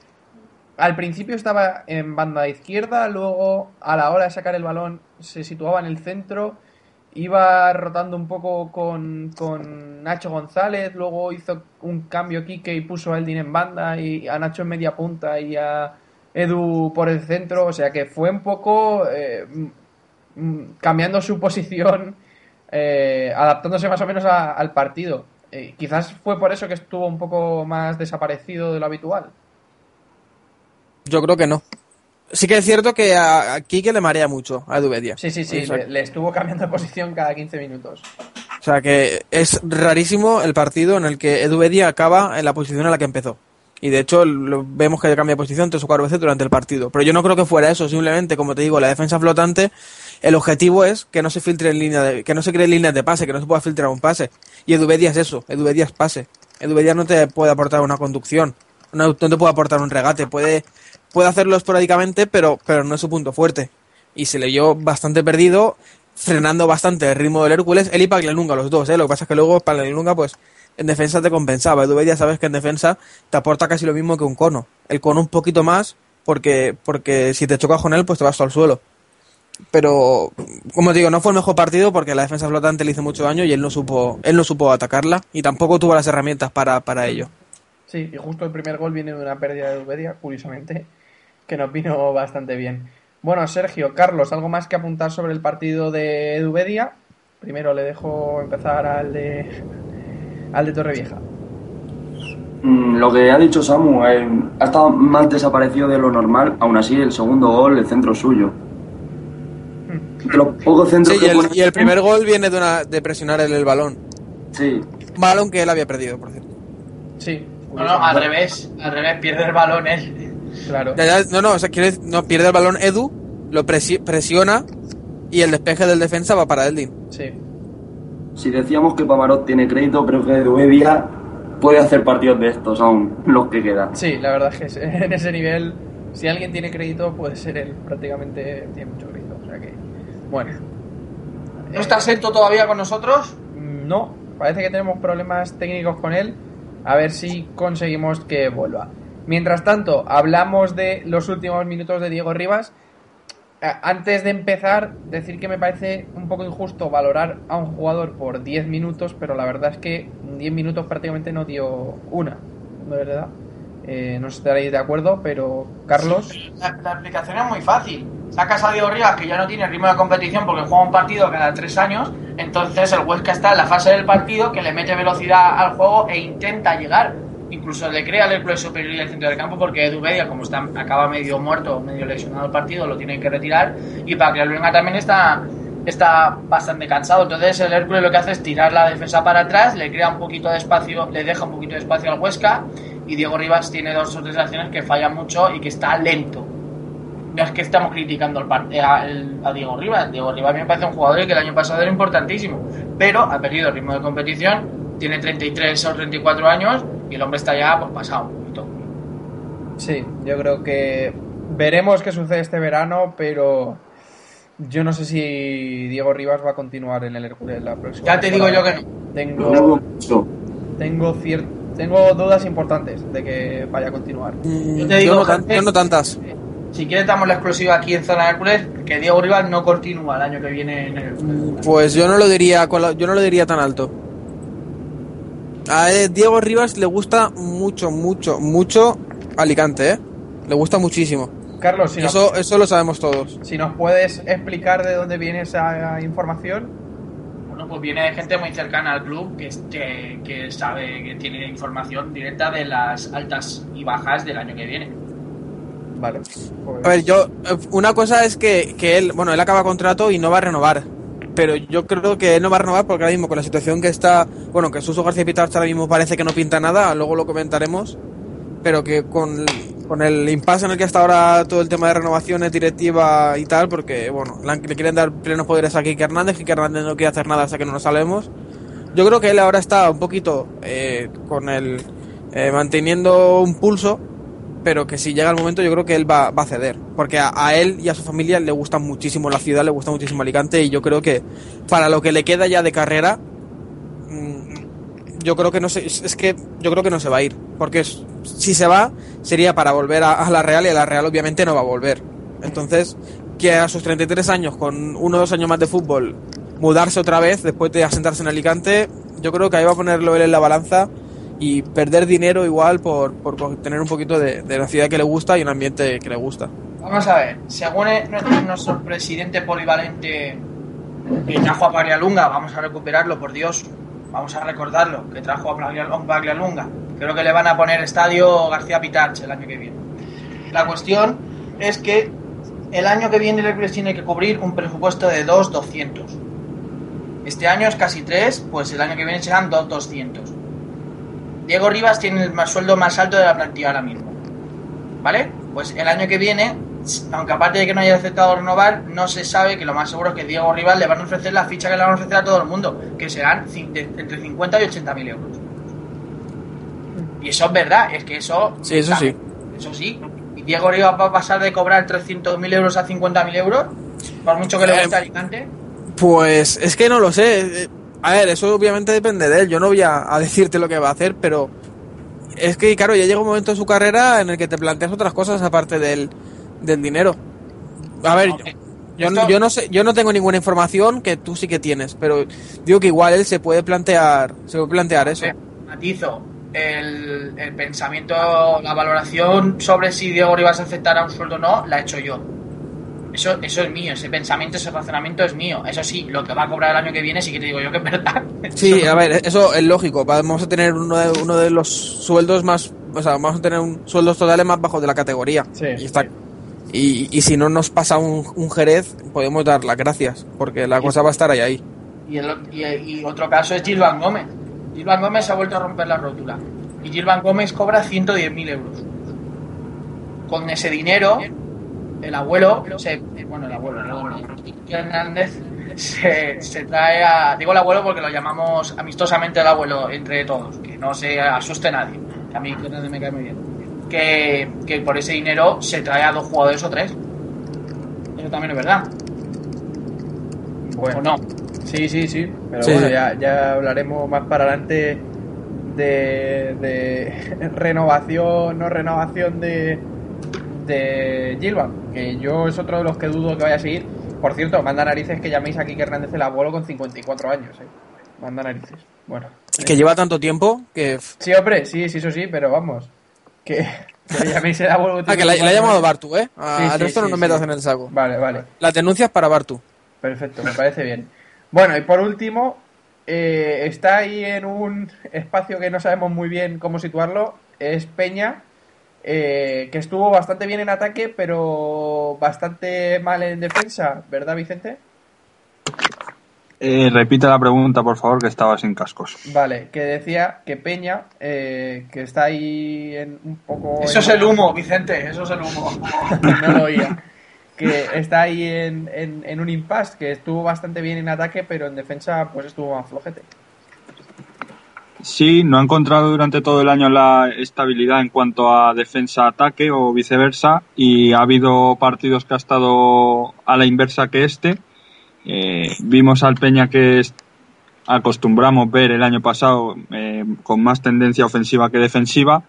al principio estaba en banda izquierda, luego a la hora de sacar el balón se situaba en el centro iba rotando un poco con, con Nacho González, luego hizo un cambio Quique y puso a Eldin en banda y a Nacho en media punta y a Edu por el centro, o sea que fue un poco eh, mm, mm, cambiando su posición, eh, adaptándose más o menos al partido. Eh, quizás fue por eso que estuvo un poco más desaparecido de lo habitual. Yo creo que no. Sí que es cierto que a, a Quique le marea mucho a Edubedia. Sí, sí, sí, le, le estuvo cambiando de posición cada 15 minutos. O sea que es rarísimo el partido en el que Edu Bedia acaba en la posición en la que empezó. Y de hecho lo- vemos que cambia de posición tres o cuatro veces durante el partido. Pero yo no creo que fuera eso, simplemente, como te digo, la defensa flotante, el objetivo es que no se filtre en línea de, que no se creen líneas de pase, que no se pueda filtrar un pase. Y Edu Bedia es eso, Edu Bedia es pase. Edu Bedia no te puede aportar una conducción, no, no te puede aportar un regate, puede, puede hacerlo esporádicamente, pero, pero no es su punto fuerte. Y se leyó bastante perdido, frenando bastante el ritmo del Hércules, él y Paglianunga, los dos, ¿eh? Lo que pasa es que luego Paglianunga, pues, en defensa te compensaba. Edu ya sabes que en defensa te aporta casi lo mismo que un cono. El cono un poquito más, porque, porque si te chocas con él, pues te vas al suelo. Pero, como te digo, no fue el mejor partido porque la defensa flotante le hizo mucho daño y él no supo, él no supo atacarla y tampoco tuvo las herramientas para, para ello. Sí, y justo el primer gol viene de una pérdida de Ubedia, curiosamente, que nos vino bastante bien. Bueno, Sergio, Carlos, ¿algo más que apuntar sobre el partido de Edubedia? Primero le dejo empezar al de al de Torrevieja. Mm, Lo que ha dicho Samu, eh, ha estado más desaparecido de lo normal, aún así el segundo gol, el centro suyo. De los pocos centros Sí, y el, pone- y el primer gol viene de, una, de presionar el, el balón. Sí, balón que él había perdido, por cierto. Sí, No, no, al revés, al revés, pierde el balón él. Claro. Ya, ya, no, no, o sea, quiere, no, pierde el balón Edu, lo presi- presiona y el despeje del defensa va para Eldin. Sí, si decíamos que Pamarot tiene crédito, creo que Duevia puede hacer partidos de estos aún, los que quedan. sí, la verdad es que en ese nivel, si alguien tiene crédito, puede ser él. Prácticamente tiene mucho crédito. O sea que, bueno. ¿No está Sento todavía con nosotros? No, parece que tenemos problemas técnicos con él. A ver si conseguimos que vuelva. Mientras tanto, hablamos de los últimos minutos de Diego Rivas. Eh, Antes de empezar, decir que me parece un poco injusto valorar a un jugador por 10 minutos, pero la verdad es que en 10 minutos prácticamente no dio una, de verdad. Eh, no estaréis de acuerdo, pero Carlos, La, la explicación es muy fácil. Sacas a Diego Rivas, que ya no tiene ritmo de competición porque juega un partido cada tres años. Entonces el Huesca está en la fase del partido que le mete velocidad al juego e intenta llegar. Incluso le crea al Hércules superior del centro del campo porque Edu Bedia, como está, acaba medio muerto, medio lesionado el partido, lo tienen que retirar. Y para que Luenga también está, está bastante cansado. Entonces el Hércules lo que hace es tirar la defensa para atrás, le crea un poquito de espacio, le deja un poquito de espacio al Huesca. Y Diego Rivas tiene dos o tres acciones que fallan mucho y que está lento no es que estamos criticando al a, el- a Diego Rivas. Diego Rivas me parece un jugador que el año pasado era importantísimo, pero ha perdido el ritmo de competición, tiene 33 o 34 años y el hombre está ya pues, pasado un poquito. sí, yo creo que veremos qué sucede este verano, pero yo no sé si Diego Rivas va a continuar en el Hércules la próxima. Ya te digo yo que no. Tengo, tengo cier- Tengo dudas importantes de que vaya a continuar. Mm, Yo te digo, yo, no tan- Jorge, yo no tantas. Si quieres damos la exclusiva aquí en Zona Hércules, que Diego Rivas no continúa el año que viene en el... Pues yo no lo diría, yo no lo diría tan alto. A eh, Diego Rivas le gusta mucho, mucho, mucho Alicante, ¿eh? Le gusta muchísimo. Carlos, si, Eso, nos, eso lo sabemos todos. si nos puedes explicar de dónde viene esa información. Bueno, pues viene de gente muy cercana al club que, que, que sabe, que tiene información directa de las altas y bajas del año que viene. Vale. pues- A ver, yo, eh, una cosa es que, que él, bueno, él acaba contrato y no va a renovar. Pero yo creo que él no va a renovar porque ahora mismo con la situación que está, bueno, que Suso García Pitarch ahora mismo parece que no pinta nada, luego lo comentaremos. Pero que con, con el impasse en el que está ahora todo el tema de renovaciones, directiva y tal, porque, bueno, le quieren dar plenos poderes a Kike Hernández, Kike Hernández no quiere hacer nada hasta que no lo sabemos. Yo creo que él ahora está un poquito eh, con el eh, manteniendo un pulso, pero que si llega el momento yo creo que él va, a ceder, porque a, él y a su familia le gusta muchísimo la ciudad, le gusta muchísimo Alicante y yo creo que para lo que le queda ya de carrera, mm, yo creo que no se, es que yo creo que no se va a ir, porque si se va sería para volver a, a la Real y a la Real obviamente no va a volver. Entonces, que a sus 33 años, con uno o dos años más de fútbol, mudarse otra vez después de asentarse en Alicante, yo creo que ahí va a ponerlo él en la balanza y perder dinero igual por, por tener un poquito de, de la ciudad que le gusta y un ambiente que le gusta. Vamos a ver, según nuestro, presidente polivalente que trajo a Paglialunga, vamos a recuperarlo, por Dios, vamos a recordarlo, que trajo a Paglial- Paglialunga. Creo que le van a poner estadio García Pitarch el año que viene. La cuestión es que el año que viene el tiene que cubrir un presupuesto de 2.200. Este año es casi 3, pues el año que viene serán 2.200. Diego Rivas tiene el más sueldo más alto de la plantilla ahora mismo. ¿Vale? Pues el año que viene, aunque aparte de que no haya aceptado renovar, no se sabe que lo más seguro es que Diego Rivas le van a ofrecer la ficha que le van a ofrecer a todo el mundo, que serán entre 50 y 80 mil euros. Y eso es verdad, es que eso. Sí, eso sí. Eso sí. Y Diego Rivas va a pasar de cobrar 300.000 euros a 50.000 euros, por mucho que le Eh, guste Alicante. Pues es que no lo sé. A ver, eso obviamente depende de él. Yo no voy a, a decirte lo que va a hacer, pero es que, claro, ya llega un momento en su carrera en el que te planteas otras cosas aparte del, del dinero. A ver, yo, yo, yo no sé, yo no tengo ninguna información que tú sí que tienes, pero digo que igual él se puede plantear, se puede plantear eso. Matizo, el, el pensamiento, la valoración sobre si Diego Rivas aceptará un sueldo o no, la he hecho yo. Eso, eso es mío, ese pensamiento, ese razonamiento es mío. Eso sí, lo que va a cobrar el año que viene sí que te digo yo que es verdad. Sí, a ver, eso es lógico. Vamos a tener uno de, uno de los sueldos más, o sea, vamos a tener un sueldos totales más bajos de la categoría. Sí. Y, está- y, y si no nos pasa un, un Jerez, podemos dar las gracias, porque la cosa va a estar ahí ahí. Y, el- y- y otro caso es Gilvan Gómez. Gilvan Gómez se ha vuelto a romper la rótula. Y Gilvan Gómez cobra 110.000 euros. Con ese dinero, el abuelo, se, bueno, el abuelo, el Hernández, se, se trae a. Digo el abuelo porque lo llamamos amistosamente el abuelo entre todos, que no se asuste nadie. Que a mí Hernández me cae muy bien. Que, que por ese dinero se trae a dos jugadores o tres. Eso también es verdad. Bueno. ¿O no? Sí, sí, sí. Pero Sí, bueno, sí. Ya, ya hablaremos más para adelante de, de renovación, no renovación de, de Gilvan. Que yo es otro de los que dudo que vaya a seguir. Por cierto, manda narices que llaméis aquí que Hernández el abuelo con 54 años. ¿eh? Manda narices. Bueno. Y que lleva tanto tiempo que... Sí, hombre, sí, sí, eso sí, pero vamos. Que, que le llaméis el abuelo Ah, que la, la ha 54 llamado. Bartu, ¿eh? A- Sí, al sí, resto no nos metas en el saco. Vale, vale. Las denuncias para Bartu. Perfecto, me parece bien. Bueno, y por último, eh, está ahí en un espacio que no sabemos muy bien cómo situarlo. Es Peña, eh, que estuvo bastante bien en ataque, pero bastante mal en defensa, ¿verdad, Vicente? Eh, repite la pregunta, por favor, que estaba sin cascos. Vale, que decía que Peña, eh, que está ahí en un poco... Eso es el humo, Vicente, eso es el humo. no lo oía. Que está ahí en, en, en un impasse, que estuvo bastante bien en ataque, pero en defensa pues estuvo más flojete. Sí, no ha encontrado durante todo el año la estabilidad en cuanto a defensa-ataque o viceversa y ha habido partidos que ha estado a la inversa que este. Eh, vimos al Peña que acostumbramos ver el año pasado eh, con más tendencia ofensiva que defensiva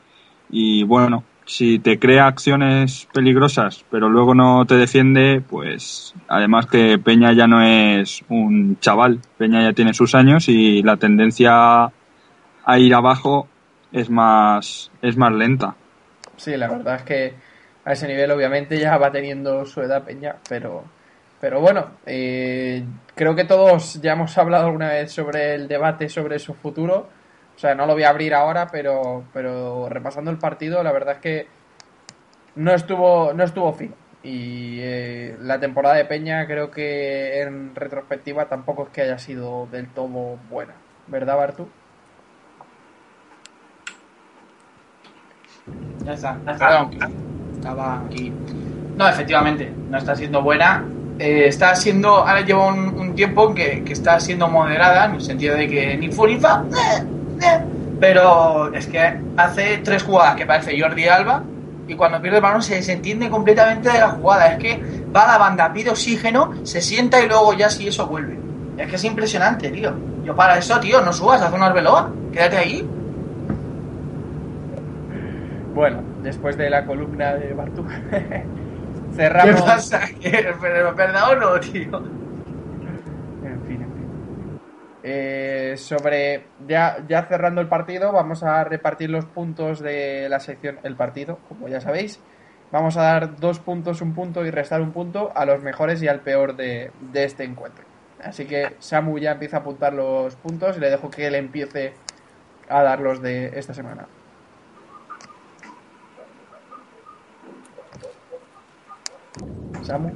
y bueno, si te crea acciones peligrosas pero luego no te defiende, pues además que Peña ya no es un chaval, Peña ya tiene sus años y la tendencia a ir abajo es más, es más lenta. Sí, la verdad es que a ese nivel obviamente ya va teniendo su edad Peña, pero, pero bueno, eh, creo que todos ya hemos hablado alguna vez sobre el debate sobre su futuro. O sea, no lo voy a abrir ahora, pero, pero repasando el partido, la verdad es que no estuvo, no estuvo fino. Y eh, la temporada de Peña creo que en retrospectiva tampoco es que haya sido del todo buena. ¿Verdad, Bartu? Ya está. Perdón, que estaba aquí. No, efectivamente, no está siendo buena. Eh, está siendo, ahora lleva un, un tiempo que, que está siendo moderada, en el sentido de que ni fu ni fa, eh, eh. pero es que hace tres jugadas que parece Jordi Alba y cuando pierde el balón se desentiende completamente de la jugada. Es que va a la banda, pide oxígeno, se sienta y luego ya si eso vuelve. Es que es impresionante, tío. Yo para eso, tío, no subas, haz un arbelón, quédate ahí. Bueno, después de la columna de Bartu, ¿Qué cerramos. pasa? ¿Pero es verdad o no, tío? En fin, en fin. Eh, sobre. Ya, ya cerrando el partido, vamos a repartir los puntos de la sección El partido, como ya sabéis. Vamos a dar dos puntos, un punto y restar un punto a los mejores y al peor de, de este encuentro. Así que Samu ya empieza a apuntar los puntos y le dejo que él empiece a dar los de esta semana. Samu.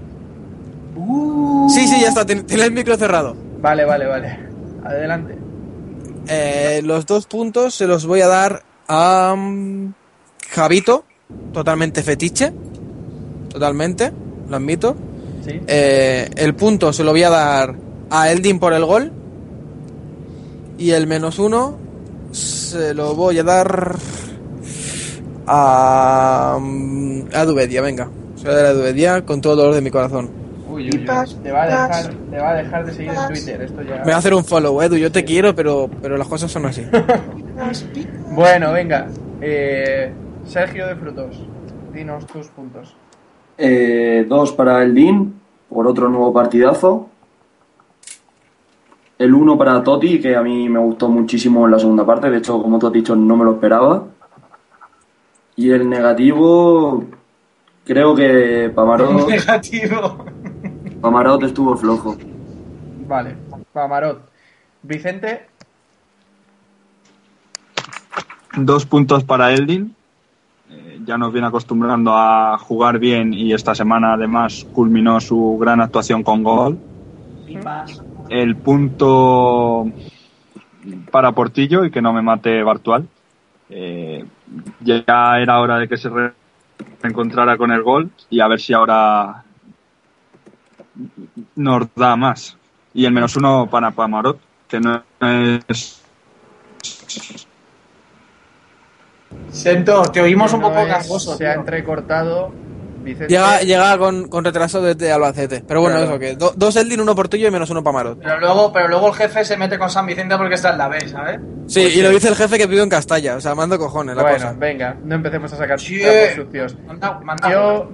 Sí, sí, ya está, ten- tiene el micro cerrado. Vale, vale, vale. Adelante. Eh, los dos puntos se los voy a dar a mm, Javito, totalmente fetiche. Totalmente, lo admito. ¿Sí? Eh, el punto se lo voy a dar a Eldin por el gol. Y el menos uno se lo voy a dar a, mm, a Dubedia, venga. Se lo voy a dar a Dubedia con todo el dolor de mi corazón. Uy, uy, uy. Te va a dejar, te va a dejar de seguir en Twitter. Esto ya. Me va a hacer un follow, Edu, yo te quiero, pero, pero las cosas son así. Bueno, venga. Eh, Sergio de Frutos, dinos tus puntos. Eh, dos para el DIN, por otro nuevo partidazo. El uno para Totti, que a mí me gustó muchísimo en la segunda parte. De hecho, como tú has dicho, no me lo esperaba. Y el negativo, creo que Pamarot, Negativo. Pamarot estuvo flojo. Vale, Pamarot. Vicente, Dos puntos para Eldin. Eh, ya nos viene acostumbrando a jugar bien y esta semana además culminó su gran actuación con gol. El punto para Portillo y que no me mate Bartual. Eh, ya era hora de que se reencontrara con el gol y a ver si ahora nos da más. Y el menos uno para Pamarot, que no es Siento, te oímos un no poco es- gangoso. se ha entrecortado. Vicente, Llega, llega con, con retraso desde Albacete. Pero bueno, Claro. eso que do- dos Eldin, uno por tuyo y menos uno para Marot. Pero luego, pero luego el jefe se mete con San Vicente porque está en la B, ¿sabes? Sí, Pues y lo dice el jefe que vive en Castalla. O sea, mando cojones la Bueno, cosa. venga, no empecemos a sacar Sí. trapos sucios. Manda, manda Yo.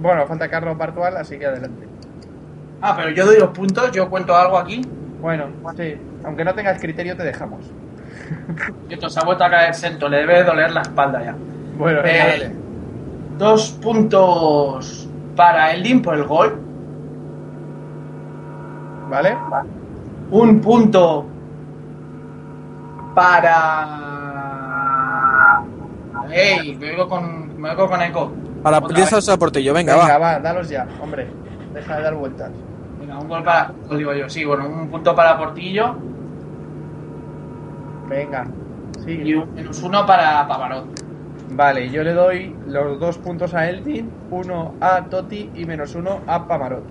Bueno, falta Carlos Bartual, así que adelante. Ah, pero yo doy los puntos, yo cuento algo aquí. Bueno, sí, aunque no tengas criterio, te dejamos. Y esto se ha vuelto a caer sento, le debe doler la espalda ya. Bueno, Eh, dale. Dos puntos para el DIM por el gol. ¿Vale? Un punto para. ¡Ey! Me oigo con, me oigo con eco. Para vez. a Portillo, venga, Venga, va. va, dalos ya, hombre. Deja de dar vueltas. Venga, un gol para. Lo digo yo, sí, bueno, un punto para Portillo Venga, y sigue. un menos uno para Pavarot. Vale, yo le doy los dos puntos a Eltin, uno a Totti y menos uno a Pamarot.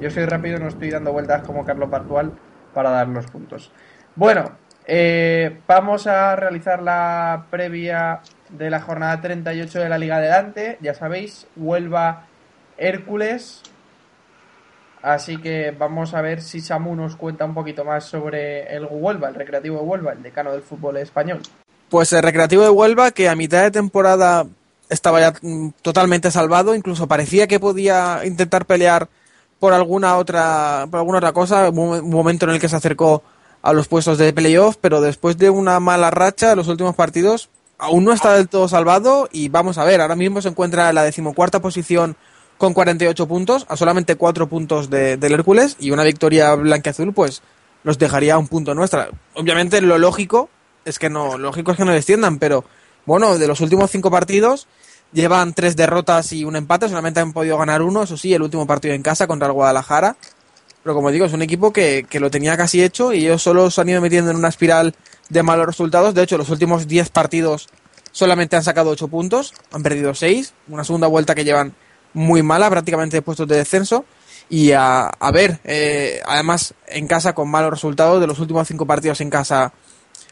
Yo soy rápido, no estoy dando vueltas como Carlos Bartual para dar los puntos. Bueno, eh, vamos a realizar la previa de la jornada 38 de la Liga de Dante. Ya sabéis, Huelva Hércules. Así que vamos a ver si Samu nos cuenta un poquito más sobre el Huelva, el Recreativo Huelva, el decano del fútbol español. Pues el Recreativo de Huelva, que a mitad de temporada estaba ya mm, totalmente salvado, incluso parecía que podía intentar pelear por alguna otra, por alguna otra cosa, un momento en el que se acercó a los puestos de playoff, pero después de una mala racha de los últimos partidos, aún no está del todo salvado y vamos a ver, ahora mismo se encuentra en la decimocuarta posición con 48 puntos, a solamente 4 puntos de- del Hércules y una victoria blanqueazul pues los dejaría a un punto nuestra. Obviamente lo lógico es que no, lógico es que no desciendan, pero bueno, de los últimos cinco partidos llevan tres derrotas y un empate, solamente han podido ganar uno, eso sí, el último partido en casa contra el Guadalajara. Pero como digo, es un equipo que, que lo tenía casi hecho y ellos solo se han ido metiendo en una espiral de malos resultados. De hecho, los últimos 10 partidos solamente han sacado 8 puntos, han perdido 6, una segunda vuelta que llevan muy mala, prácticamente de puestos de descenso. Y a, a ver, eh, además en casa con malos resultados, de los últimos 5 partidos en casa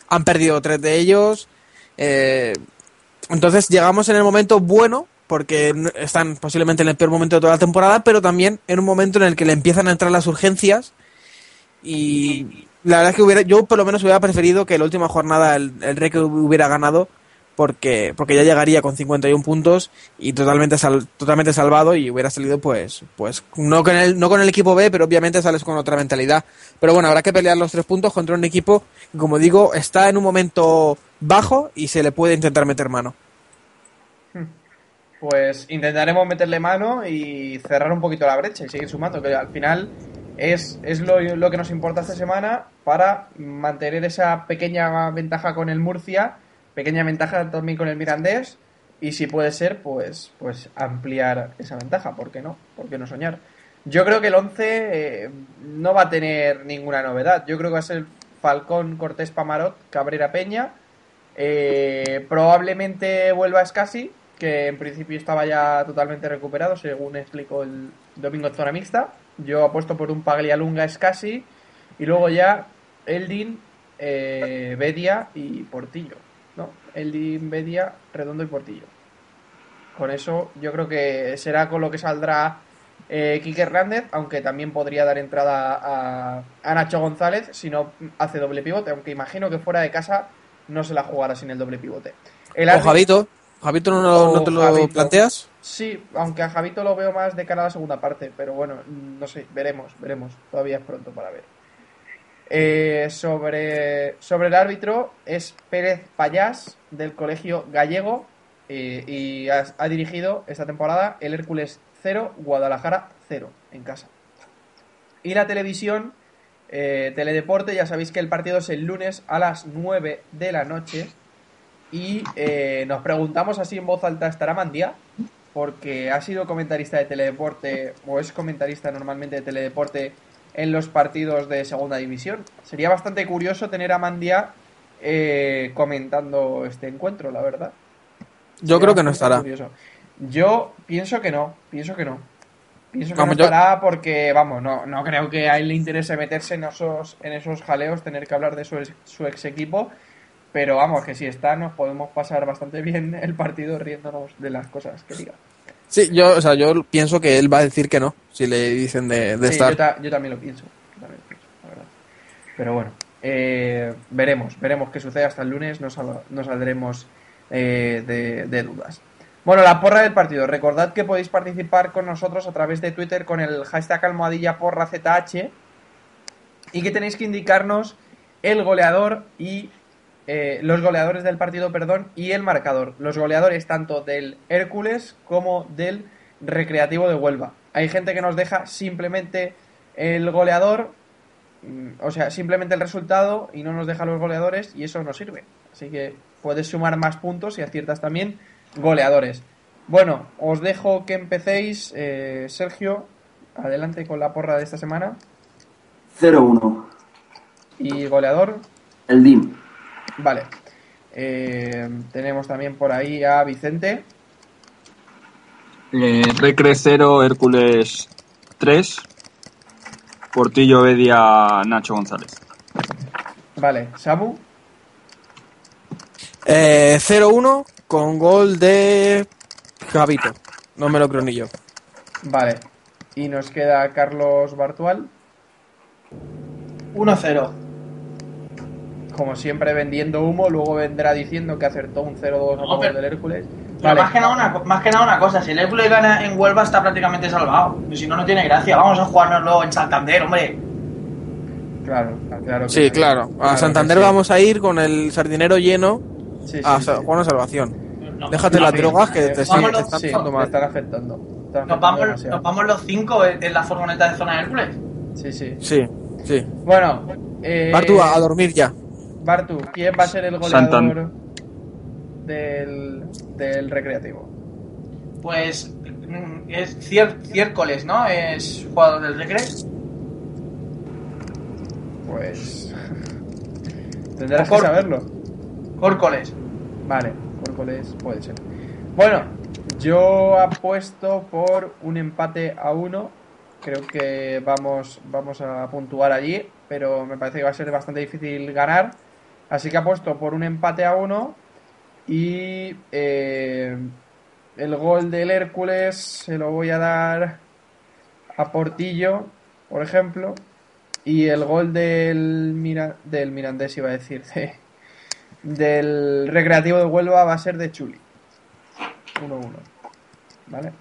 han perdido 3 de ellos. Eh, entonces llegamos en el momento bueno, porque están posiblemente en el peor momento de toda la temporada, pero también en un momento en el que le empiezan a entrar las urgencias. Y la verdad es que hubiera, yo por lo menos hubiera preferido que la última jornada el, el Rec hubiera ganado, porque, porque ya llegaría con 51 puntos y totalmente sal- totalmente salvado y hubiera salido pues, pues no con el, no con el equipo B, pero obviamente sales con otra mentalidad. Pero bueno, habrá que pelear los tres puntos contra un equipo que, como digo, está en un momento bajo y se le puede intentar meter mano. Pues intentaremos meterle mano y cerrar un poquito la brecha y seguir sumando, que al final es, es lo, lo que nos importa esta semana para mantener esa pequeña ventaja con el Murcia, pequeña ventaja también con el Mirandés y si puede ser, pues, pues ampliar esa ventaja, ¿por qué no? ¿Por qué no soñar? Yo creo que el 11 eh, no va a tener ninguna novedad, yo creo que va a ser Falcón, Cortés, Pamarot, Cabrera, Peña, eh, probablemente vuelva Scassi, que en principio estaba ya totalmente recuperado, según explicó el domingo en zona mixta. Yo apuesto por un Paglialunga Scassi y luego ya Eldin, eh, Bedia y Portillo. ¿No? Eldin, Bedia, Redondo y Portillo. Con eso yo creo que será con lo que saldrá eh, Quique Hernández, aunque también podría dar entrada a, a Nacho González si no hace doble pivote, aunque imagino que fuera de casa no se la jugará sin el doble pivote. El O Javito, Javito no, no te lo Javito. planteas. Sí, aunque a Javito lo veo más de cara a la segunda parte, pero bueno, no sé, veremos, veremos. Todavía es pronto para ver. Eh, sobre, sobre el árbitro es Pérez Payás del Colegio Gallego y ha, ha dirigido esta temporada el Hércules 0, Guadalajara 0 en casa. Y la televisión, eh, Teledeporte, ya sabéis que el partido es el lunes a las 9 de la noche. Y eh, nos preguntamos así en voz alta, ¿estará Mandía? Porque ha sido comentarista de Teledeporte, o es comentarista normalmente de Teledeporte en los partidos de segunda división. Sería bastante curioso tener a Mandía eh, comentando este encuentro, la verdad. Yo Sería creo que no estará. curioso. Yo pienso que no, pienso que no. Pienso que Vamos, no yo- estará porque, vamos, no, no creo que a él le interese meterse en esos, en esos jaleos, tener que hablar de su, ex- su ex equipo. Pero vamos, que si está, nos podemos pasar bastante bien el partido riéndonos de las cosas que diga. Sí, yo, o sea, yo pienso que él va a decir que no, si le dicen de, de Sí, estar. yo, ta- yo también lo pienso. yo también lo pienso, la verdad. Pero bueno, eh, veremos, veremos qué sucede hasta el lunes, no, sal- no saldremos eh, de, de dudas. Bueno, la porra del partido. Recordad que podéis participar con nosotros a través de Twitter con el hashtag almohadilla porra ZH y que tenéis que indicarnos el goleador y eh, los goleadores del partido, perdón, y el marcador. Los goleadores tanto del Hércules como del Recreativo de Huelva. Hay gente que nos deja simplemente el goleador, mm, o sea, simplemente el resultado y no nos deja los goleadores y eso no sirve. Así que puedes sumar más puntos y aciertas también goleadores. Bueno, os dejo que empecéis. eh, Sergio, adelante con la porra de esta semana. 0-1. Y goleador, El DIM. Vale. Eh, tenemos también por ahí a Vicente. Eh, Recre 0, Hércules 3, Portillo Bedia, Nacho González. Vale. Samu. Eh, 0-1 con gol de Javito. No me lo creo ni yo. Vale. Y nos queda Carlos Bartual, 1-0. Como siempre vendiendo humo, luego vendrá diciendo que acertó un 0-2 a favor del Hércules. Pero Vale. más, que nada una, más que nada una cosa, si el Hércules gana en Huelva está prácticamente salvado. Y si no, no tiene gracia. Vamos a jugárnoslo en Santander, hombre. Claro, claro. que Sí, claro. A Santander sí. vamos a ir con el sardinero lleno Sí, sí, a sí. sa- jugar una salvación. No, Déjate no, las drogas que te, están mal. están afectando. Están Nos afectando vamos, demasiado. nos vamos los cinco en en la furgoneta de zona Hércules. Sí, sí. Sí, sí. Bueno, eh, Bartu, a dormir ya. Bartu, ¿quién va a ser el goleador Santan- del, del recreativo? Pues mm, es cier- ciércoles, ¿no? Es jugador del Recre. Pues. Tendrás que saberlo. Córcoles. Vale, Córcoles puede ser. Bueno, yo apuesto por un empate a uno. Creo que vamos, vamos a puntuar allí, pero me parece que va a ser bastante difícil ganar. Así que apuesto por un empate a uno. Y eh, el gol del Hércules se lo voy a dar a Portillo, por ejemplo. Y el gol del, Mira, del Mirandés, iba a decir, de- del Recreativo de Huelva va a ser de Chuli. 1-1. ¿Vale?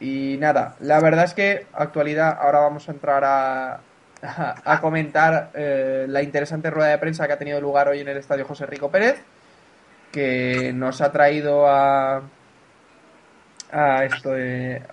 Y nada, la verdad es que actualidad, ahora vamos a entrar a, a, comentar eh, la interesante rueda de prensa que ha tenido lugar hoy en el Estadio José Rico Pérez, que nos ha traído a, a esto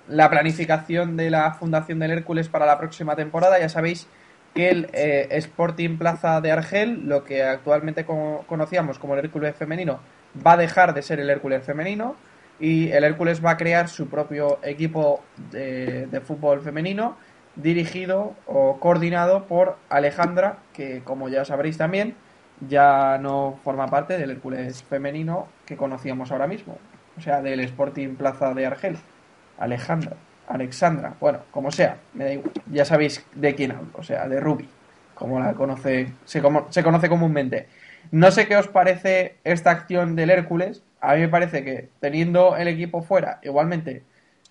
la planificación de la Fundación del Hércules para la próxima temporada. Ya sabéis que el eh, Sporting Plaza de Argel, lo que actualmente co- conocíamos como el Hércules femenino, va a dejar de ser el Hércules femenino y el Hércules va a crear su propio equipo de, de fútbol femenino dirigido o coordinado por Alejandra, que como ya sabréis también, ya no forma parte del Hércules femenino que conocíamos ahora mismo, o sea, del Sporting Plaza de Argel. Alejandra, Alexandra, bueno, como sea, me da igual. Ya sabéis de quién hablo, o sea, de Ruby, como la conoce, se, como- se conoce comúnmente. No sé qué os parece esta acción del Hércules. A mí me parece que teniendo el equipo fuera, igualmente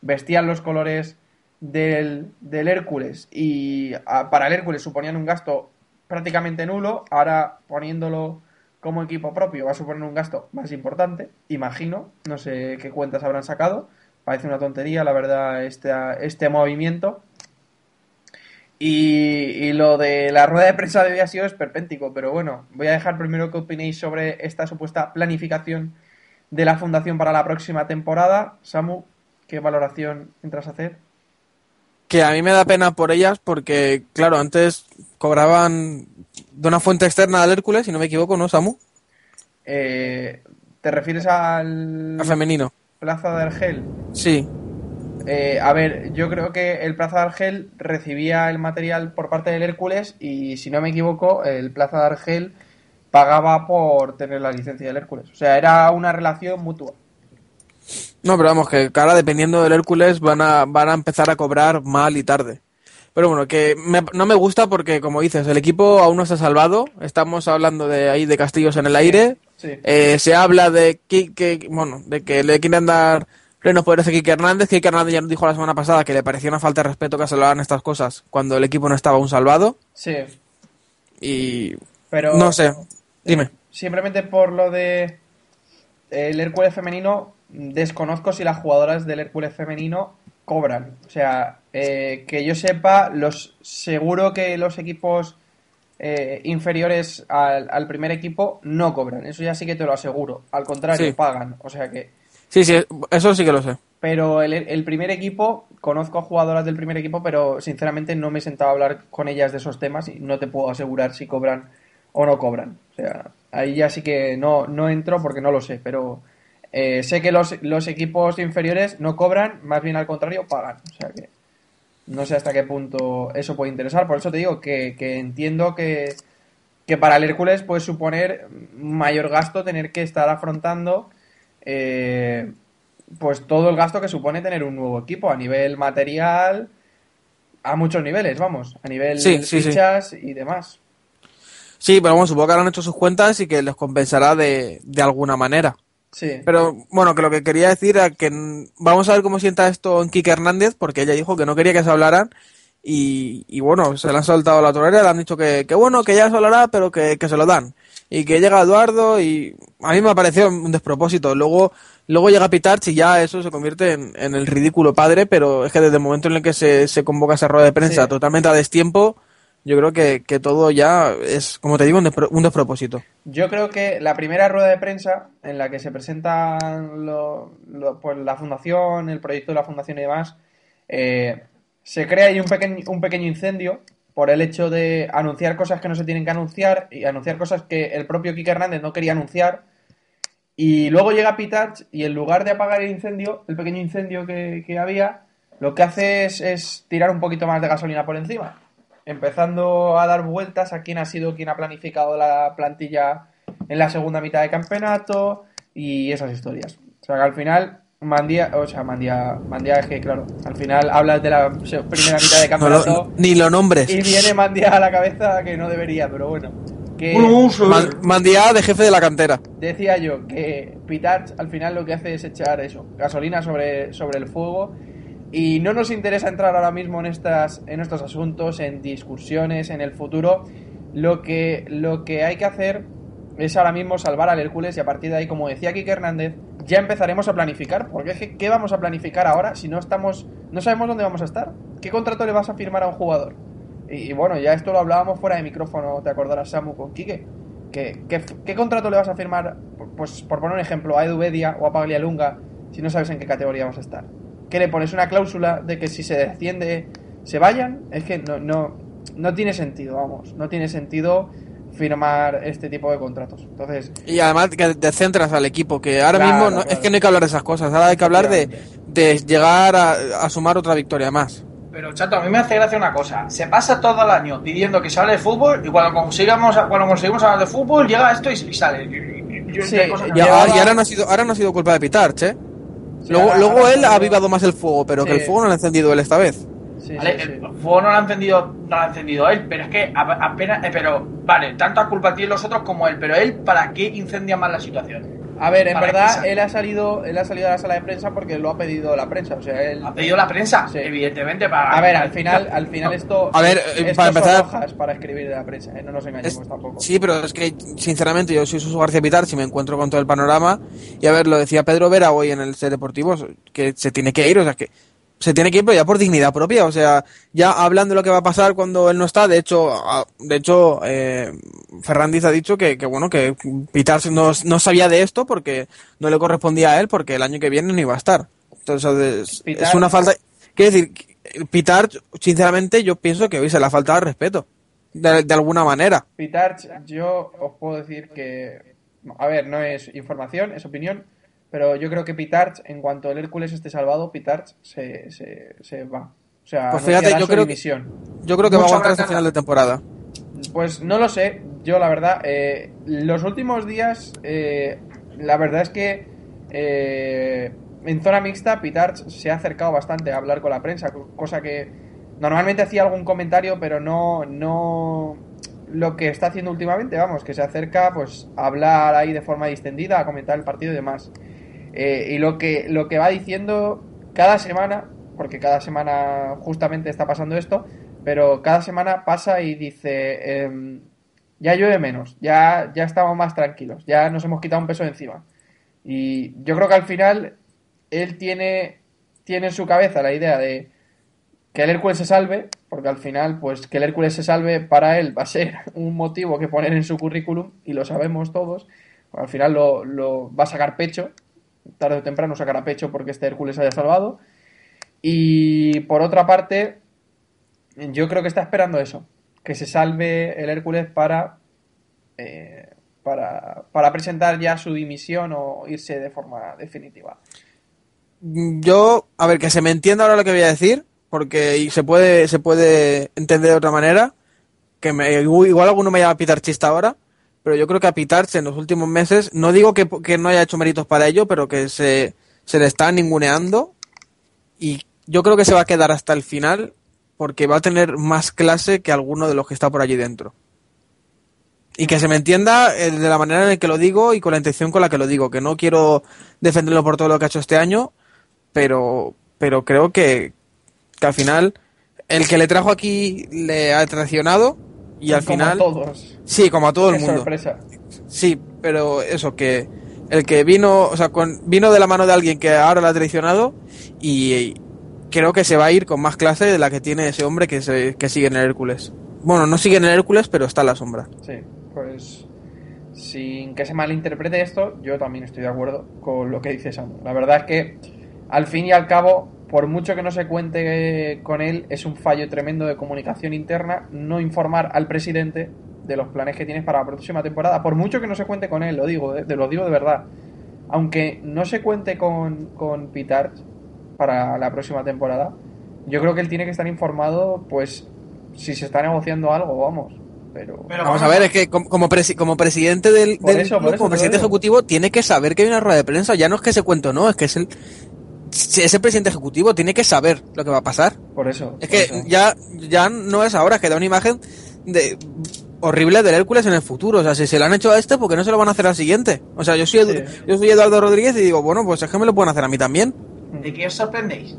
vestían los colores del, del Hércules y a- para el Hércules suponían un gasto prácticamente nulo. Ahora poniéndolo como equipo propio va a suponer un gasto más importante, imagino. No sé qué cuentas habrán sacado. Parece una tontería, la verdad, este, este movimiento. Y, y lo de la rueda de prensa de hoy ha sido pero bueno, voy a dejar primero que opinéis sobre esta supuesta planificación de la fundación para la próxima temporada. Samu, ¿qué valoración entras a hacer? Que a mí me da pena por ellas porque, claro, antes cobraban de una fuente externa al Hércules, si no me equivoco, ¿no, Samu? Eh, ¿Te refieres al Al femenino. Plaza de Argel? Sí. Eh, a ver, yo creo que el Plaza de Argel recibía el material por parte del Hércules y, si no me equivoco, el Plaza de Argel pagaba por tener la licencia del Hércules. O sea, era una relación mutua. No, pero vamos, que ahora dependiendo del Hércules van a, van a empezar a cobrar mal y tarde. Pero bueno, que me- no me gusta porque, como dices, el equipo aún no está salvado. Estamos hablando de ahí de castillos en el aire. Sí. Eh, se habla de que, que- bueno, de que le quieren dar plenos poderes a Kike Hernández. Kike Hernández ya nos dijo la semana pasada que le parecía una falta de respeto que se lo hagan estas cosas cuando el equipo no estaba aún salvado. Sí, Y pero... no sé, dime. Simplemente por lo de el Hércules femenino, desconozco si las jugadoras del Hércules femenino cobran. O sea, eh, que yo sepa, los seguro que los equipos eh, inferiores al, al primer equipo no cobran. Eso ya sí que te lo aseguro. Al contrario, Sí. pagan. O sea que. Sí, sí, eso sí que lo sé. Pero el, el primer equipo, conozco a jugadoras del primer equipo, pero sinceramente no me he sentado a hablar con ellas de esos temas y no te puedo asegurar si cobran o no cobran. O sea, ahí ya sí que no, no entro porque no lo sé, pero eh, sé que los, los equipos inferiores no cobran, más bien al contrario, pagan. O sea que no sé hasta qué punto eso puede interesar. Por eso te digo que, que entiendo que, que para el Hércules puede suponer mayor gasto tener que estar afrontando eh, pues todo el gasto que supone tener un nuevo equipo a nivel material, a muchos niveles, vamos, a nivel Sí, sí, sí. fichas y demás. Sí, pero bueno, supongo que habrán hecho sus cuentas y que les compensará de, de alguna manera. Sí. Pero bueno, que lo que quería decir era que vamos a ver cómo sienta esto en Kike Hernández, porque ella dijo que no quería que se hablaran. Y, y bueno, se le han soltado la torera, le han dicho que, que bueno, que ya se hablará, pero que, que se lo dan. Y que llega Eduardo y a mí me ha parecido un despropósito. Luego, luego llega Pitarch y ya eso se convierte en, en el ridículo padre, pero es que desde el momento en el que se, se convoca esa rueda de prensa Sí. totalmente a destiempo, yo creo que, que todo ya es, como te digo, un, despro- un despropósito. Yo creo que la primera rueda de prensa en la que se presentan lo- pues la fundación, el proyecto de la fundación y demás, eh, se crea ahí un pequeño, un pequeño incendio por el hecho de anunciar cosas que no se tienen que anunciar y anunciar cosas que el propio Kike Hernández no quería anunciar. Y luego llega Pitarch y en lugar de apagar el incendio, el pequeño incendio que, que había, lo que hace es, es tirar un poquito más de gasolina por encima. Empezando a dar vueltas a quién ha sido quien ha planificado la plantilla en la segunda mitad de campeonato y esas historias. O sea que al final, Mandía, o sea, Mandía, Mandía es que, claro, al final hablas de la primera mitad de No lo- campeonato ni lo nombres. y viene Mandía a la cabeza que no debería, pero bueno. Que Man- Mandía de jefe de la cantera. decía yo que Pitarch al final lo que hace es echar eso, gasolina sobre, sobre el fuego. Y no nos interesa entrar ahora mismo en estas, en estos asuntos, en discusiones, en el futuro. Lo que, lo que hay que hacer es ahora mismo salvar al Hércules y a partir de ahí, como decía Kike Hernández, ya empezaremos a planificar. Porque es que, ¿qué vamos a planificar ahora si no estamos, no sabemos dónde vamos a estar? ¿Qué contrato le vas a firmar a un jugador? Y, bueno, ya esto lo hablábamos fuera de micrófono, te acordarás, Samu, con Quique. ¿Qué, qué, contrato le vas a firmar, pues por poner un ejemplo, a Edu Bedia o a Paglialunga si no sabes en qué categoría vas a estar? ¿Qué le pones una cláusula de que si se desciende se vayan? Es que no, no, no tiene sentido, vamos, no tiene sentido firmar este tipo de contratos. Entonces, Y además que te centras al equipo, que ahora Claro, mismo no- claro. es que no hay que hablar de esas cosas, ahora hay que hablar de, de llegar a, a sumar otra victoria más. Pero chato, a mí me hace gracia una cosa. Se pasa todo el año pidiendo que se hable de fútbol y cuando consigamos, cuando conseguimos hablar de fútbol llega esto y, y sale. Y- y- y- yo Sí, que y ahora, no ha sido, ahora no ha sido culpa de Pitarch, ¿eh? Luego ahora- luego ahora él ha avivado más el fuego, pero que el fuego no lo ha encendido él esta vez. sí, Vale, sí, sí. el fuego no lo ha encendido, no lo ha encendido él, pero es que a- apenas, eh, pero vale, tanto a culpa tiene los otros como él, pero él para qué incendia más la situación. A ver, en verdad, él ha salido, él ha salido a la sala de prensa porque lo ha pedido la prensa, o sea, él Ha pedido la prensa, Sí. evidentemente para. A ver, al final, al final esto, A ver, eh, esto para son empezar- hojas para escribir de la prensa, ¿eh? no nos engañemos Es- tampoco. Sí, pero es que, sinceramente, yo soy Suso García Pitar, si me encuentro con todo el panorama, y a ver, lo decía Pedro Vera hoy en el set deportivo, que se tiene que ir, o sea, que se tiene que ir, pero ya por dignidad propia, o sea, ya hablando de lo que va a pasar cuando él no está, de hecho, a- de hecho, eh, Ferrandiz ha dicho que, que bueno, que Pitar no, no sabía de esto porque no le correspondía a él, porque el año que viene no iba a estar. Entonces, Pitar- es una falta, quiero decir, Pitar, sinceramente, yo pienso que hoy se le ha faltado el respeto, de, de alguna manera. Pitarch, yo os puedo decir que, a ver, no es información, es opinión, pero yo creo que Pitarch, en cuanto el Hércules esté salvado, Pitarch se, se, se va. O sea, Pues fíjate, yo su creo que-. Yo creo que va a aguantar hasta final de temporada. Pues no lo sé, yo la verdad, eh, los últimos días, eh, la verdad es que eh, en zona mixta Pitarch se ha acercado bastante a hablar con la prensa, co- cosa que normalmente hacía algún comentario, pero no, no lo que está haciendo últimamente, vamos, que se acerca pues a hablar ahí de forma distendida, a comentar el partido y demás. Eh, y lo que, lo que va diciendo cada semana, porque cada semana justamente está pasando esto, pero cada semana pasa y dice, em, ya llueve menos, ya, ya estamos más tranquilos, ya nos hemos quitado un peso de encima. Y yo creo que al final él tiene, tiene en su cabeza la idea de que el Hércules se salve, porque al final, pues que el Hércules se salve para él va a ser un motivo que poner en su currículum, y lo sabemos todos. Al final lo, lo va a sacar pecho, tarde o temprano sacará pecho porque este Hércules haya salvado. Y por otra parte, yo creo que está esperando eso, que se salve el Hércules para, eh, para, para presentar ya su dimisión o irse de forma definitiva. Yo, a ver, que se me entienda ahora lo que voy a decir, porque y se puede, se puede entender de otra manera, que me, igual alguno me llama pitarchista ahora, pero yo creo que a Pitarch en los últimos meses, no digo que, que no haya hecho méritos para ello, pero que se, se le está ninguneando y yo creo que se va a quedar hasta el final porque va a tener más clase que alguno de los que está por allí dentro. Y que se me entienda eh, de la manera en la que lo digo y con la intención con la que lo digo, que no quiero defenderlo por todo lo que ha hecho este año, pero, pero creo que, que al final el que le trajo aquí le ha traicionado y al Como a final... todos. Sí, como a todo el mundo. sorpresa. Sí, pero eso, que el que vino, o sea, con- vino de la mano de alguien que ahora la ha traicionado y, y creo que se va a ir con más clase de la que tiene ese hombre que, se, que sigue en el Hércules. Bueno, no sigue en el Hércules, pero está en la sombra. Sí, pues sin que se malinterprete esto, yo también estoy de acuerdo con lo que dice Samu. La verdad es que al fin y al cabo, por mucho que no se cuente con él, es un fallo tremendo de comunicación interna no informar al presidente de los planes que tienes para la próxima temporada. Por mucho que no se cuente con él, lo digo, de, de- lo digo de verdad. Aunque no se cuente con, con Pitar para la próxima temporada, yo creo que él tiene que estar informado, pues, si se está negociando algo, vamos. Pero, Pero Vamos a ver, es que como, como, presi- como presidente del, eso, club, como presidente ejecutivo, tiene que saber que hay una rueda de prensa. Ya no es que se cuente o no, es que es el, es el presidente ejecutivo, tiene que saber lo que va a pasar. por eso. Es por que eso. ya, ya no es ahora, es que da una imagen de horrible del Hércules en el futuro. O sea, si se lo han hecho a este, ¿por qué no se lo van a hacer al siguiente? O sea, yo soy, Edu- Sí. yo soy Eduardo Rodríguez y digo, bueno, pues es que me lo pueden hacer a mí también. ¿De qué os sorprendéis?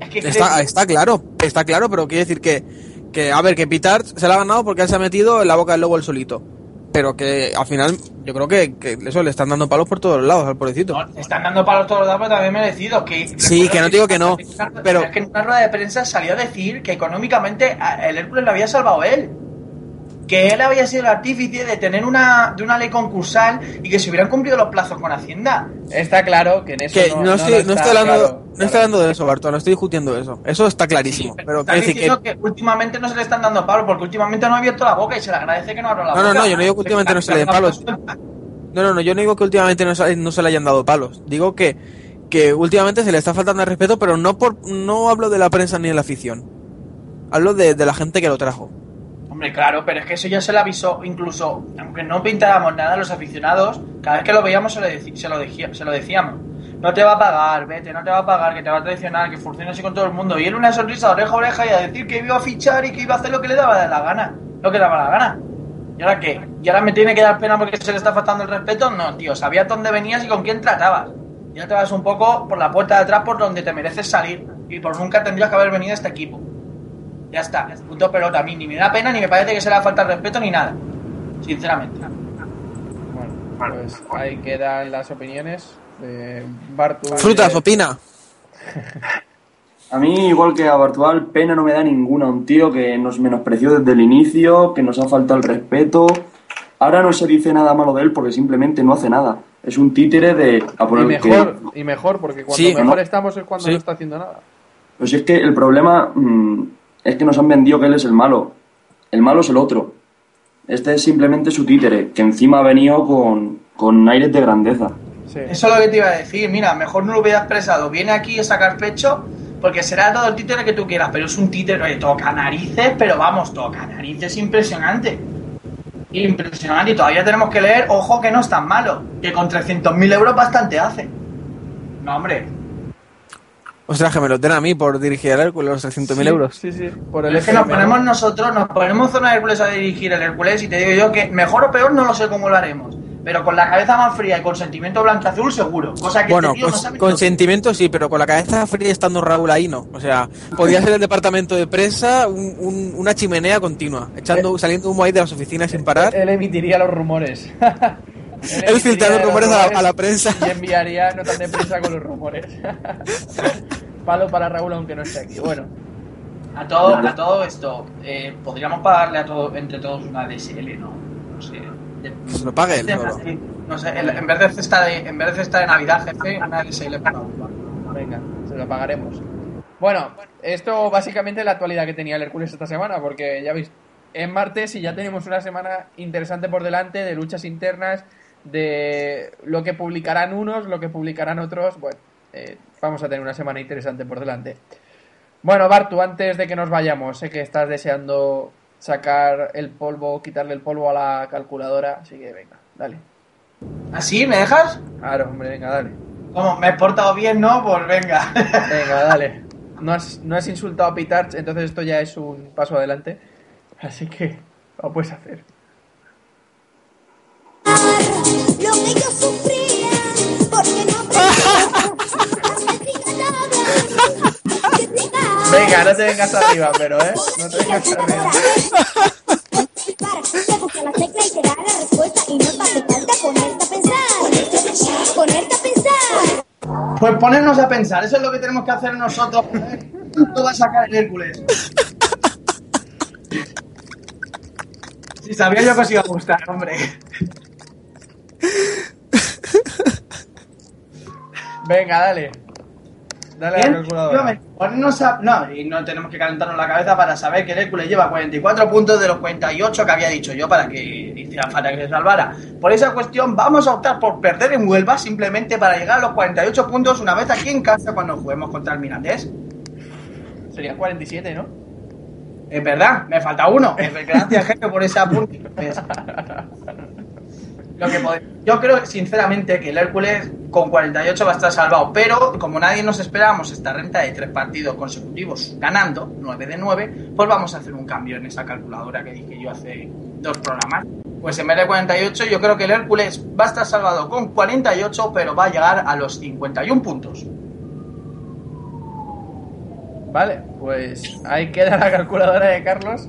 Es que Está, está claro, está claro, pero quiere decir que, que a ver, que Pitard se la ha ganado porque él se ha metido en la boca del lobo el solito. Pero que al final, yo creo que, que eso le están dando palos por todos los lados al pobrecito. No, están dando palos todos los datos también merecidos. Que, Sí, que no digo que no, pero- Es que en una rueda de prensa salió a decir que económicamente el Hércules lo había salvado él. Que él había sido el artífice de tener una, de una ley concursal y que se hubieran cumplido los plazos con Hacienda. Está claro que en eso Que no, no, no estoy, no está estoy hablando, claro, no claro. estoy hablando de eso, Bartolo, no estoy discutiendo eso. Eso está clarísimo. pero quiere decir que, que... últimamente no se le están dando palos porque últimamente no ha abierto la boca y se le agradece que no abra la No, no, boca. no, yo no digo que últimamente no se le den palos. No, no, no, yo no digo que últimamente no se, no se le hayan dado palos. Digo que, que últimamente se le está faltando el respeto, pero no por no hablo de la prensa ni de la afición. Hablo de, de la gente que lo trajo. Hombre, claro, pero es que eso ya se le avisó, incluso, aunque no pintáramos nada los aficionados, cada vez que lo veíamos se lo, se lo, decíamos. No te va a pagar, vete, no te va a pagar, que te va a traicionar, que funciona así con todo el mundo. Y él una sonrisa oreja a oreja y a decir que iba a fichar y que iba a hacer lo que le daba la gana. Lo que le daba la gana. ¿Y ahora qué? ¿Y ahora me tiene que dar pena porque se le está faltando el respeto? No, tío, sabías dónde venías y con quién tratabas. Ya te vas un poco por la puerta de atrás por donde te mereces salir. Y por nunca tendrías que haber venido a este equipo. Ya está, punto pelota. A mí ni me da pena, ni me parece que se le falta el respeto, ni nada. Sinceramente. Bueno, pues ahí quedan las opiniones de Bartu. Frutas, de- opina. A mí, igual que a Bartual, pena no me da ninguna. Un tío que nos menospreció desde el inicio, que nos ha faltado el respeto. Ahora no se dice nada malo de él porque simplemente no hace nada. Es un títere de... A Y poner mejor, y mejor, porque cuando Sí, mejor ¿no? estamos es cuando Sí. no está haciendo nada. Si es que el problema mm, es que nos han vendido que él es el malo. El malo es el otro. Este es simplemente su títere, que encima ha venido con, con aires de grandeza. Sí. Eso es lo que te iba a decir. Mira, mejor no lo hubiera expresado. Viene aquí a sacar pecho porque será todo el títere que tú quieras, pero es un títere, oye, toca narices, pero vamos, toca narices impresionante. Impresionante. Y todavía tenemos que leer, ojo, que no es tan malo, que con 300.000 euros bastante hace. No, hombre. Ostras, que me lo den a mí por dirigir el Hércules los 300.000 Sí, euros. Sí, sí, por el Es que nos ponemos ¿no? nosotros, nos ponemos zona Hércules a dirigir el Hércules y te digo yo que mejor o peor no lo sé cómo lo haremos. Pero con la cabeza más fría y con sentimiento blanco-azul seguro. Cosa que Bueno, este tío no pues sabe con sentimiento sí, pero con la cabeza fría estando Raúl ahí no. O sea, podía ser el departamento de prensa un- un- una chimenea continua, echando, saliendo humo ahí de las oficinas sin parar. Él emitiría los rumores. Él filtrando rumores a la- a la prensa. Y enviaría notas de prensa con los rumores. Palo para Raúl aunque no esté aquí. Bueno, A todo, a todo esto, eh, podríamos pagarle a todo, entre todos una DSL, ¿no? No sé. De- Que se lo pague él de- solo. No sé, en en vez de cesta de, en vez de cesta de Navidad, jefe, una DSL para venga, se lo pagaremos. Bueno, esto básicamente es la actualidad que tenía el Hércules esta semana, porque ya veis, es martes y ya tenemos una semana interesante por delante de luchas internas, de lo que publicarán unos, lo que publicarán otros. Bueno, eh, vamos a tener una semana interesante por delante. Bueno, Bartu, antes de que nos vayamos, sé que estás deseando sacar el polvo, quitarle el polvo a la calculadora, así que venga, dale. ¿Así? ¿Me dejas? Claro, hombre, venga, dale. Como me he portado bien, ¿no? Pues venga. Venga, dale. No has, no has insultado a Pitarch, entonces esto ya es un paso adelante. Así que lo puedes hacer. No te vengas arriba, pero, ¿eh? No te vengas arriba. Explicar, te busca la tecla y te da la respuesta y no te hace falta ponerte a pensar. Ponerte a pensar. Pues ponernos a pensar, eso es lo que tenemos que hacer nosotros. ¿Cuánto va a sacar el Hércules? Si sabía yo que os iba a gustar, hombre. Venga, dale. Dale a la calculadora. a- No, y no tenemos que calentarnos la cabeza para saber que el Hércules lleva 44 puntos de los 48 que había dicho yo para que hiciera falta que se salvara. Por esa cuestión vamos a optar por perder en Huelva simplemente para llegar a los 48 puntos una vez aquí en casa cuando juguemos contra el Mirandés. Sería 47, ¿no? Es verdad, me falta uno. Gracias, jefe, por ese apunte. Lo que Yo creo, sinceramente, que el Hércules con 48 va a estar salvado. Pero, como nadie nos esperábamos esta renta de tres partidos consecutivos ganando, 9 de 9, pues vamos a hacer un cambio en esa calculadora que dije yo hace dos programas. Pues en vez de 48, yo creo que el Hércules va a estar salvado con 48, pero va a llegar a los 51 puntos. Vale, pues ahí queda la calculadora de Carlos.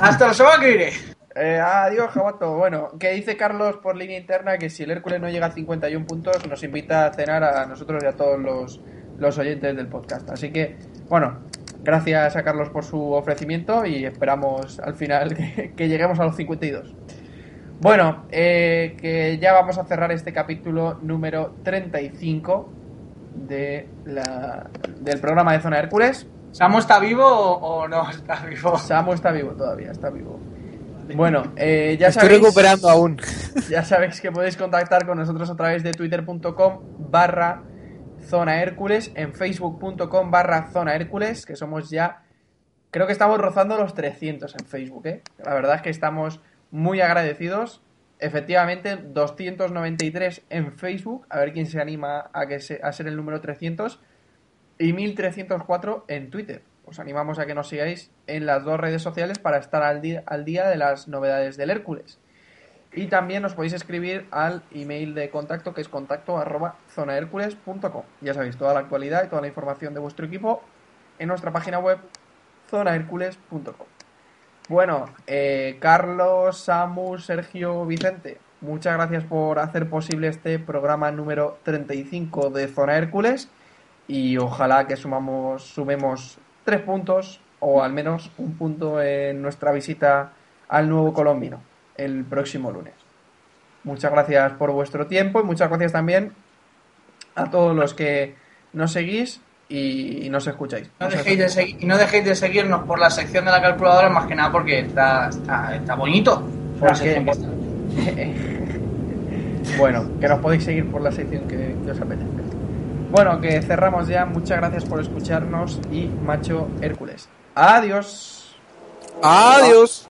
¡Hasta la semana que viene! Eh, adiós, Jabato. Bueno, que dice Carlos por línea interna que si el Hércules no llega a 51 puntos, nos invita a cenar a nosotros y a todos los, los oyentes del podcast. Así que, bueno, gracias a Carlos por su ofrecimiento y esperamos al final que, que lleguemos a los 52. Bueno, eh, que ya vamos a cerrar este capítulo número 35 de la, del programa de Zona Hércules. ¿Samu está vivo o, o no está vivo? Samu está vivo todavía, está vivo. Bueno, eh, ya Estoy sabéis... recuperando aún. Ya sabéis que podéis contactar con nosotros a través de twitter.com barra zona Hércules, en facebook.com barra zona Hércules, que somos ya, creo que estamos rozando los 300 en Facebook, ¿eh? La verdad es que estamos muy agradecidos. Efectivamente, 293 en Facebook, a ver quién se anima a, que se- a ser el número 300, y 1304 en Twitter. Os animamos a que nos sigáis en las dos redes sociales para estar al día, al día de las novedades del Hércules. Y también os podéis escribir al email de contacto que es contacto arroba zonahercules.com. Ya sabéis, toda la actualidad y toda la información de vuestro equipo en nuestra página web zonahercules.com. Bueno, eh, Carlos, Samu, Sergio, Vicente, muchas gracias por hacer posible este programa número 35 de Zona Hércules y ojalá que sumamos, sumemos tres puntos o al menos un punto en nuestra visita al nuevo Colombino el próximo lunes. Muchas gracias por vuestro tiempo y muchas gracias también a todos los que nos seguís y, nos escucháis. No dejéis de gracias. segui- y no dejéis de seguirnos por la sección de la calculadora, más que nada porque está, está, está bonito. Bueno, que nos podéis seguir por la sección que, que os apetezca. Bueno, que cerramos ya. Muchas gracias por escucharnos y macho Hércules. Adiós. Adiós.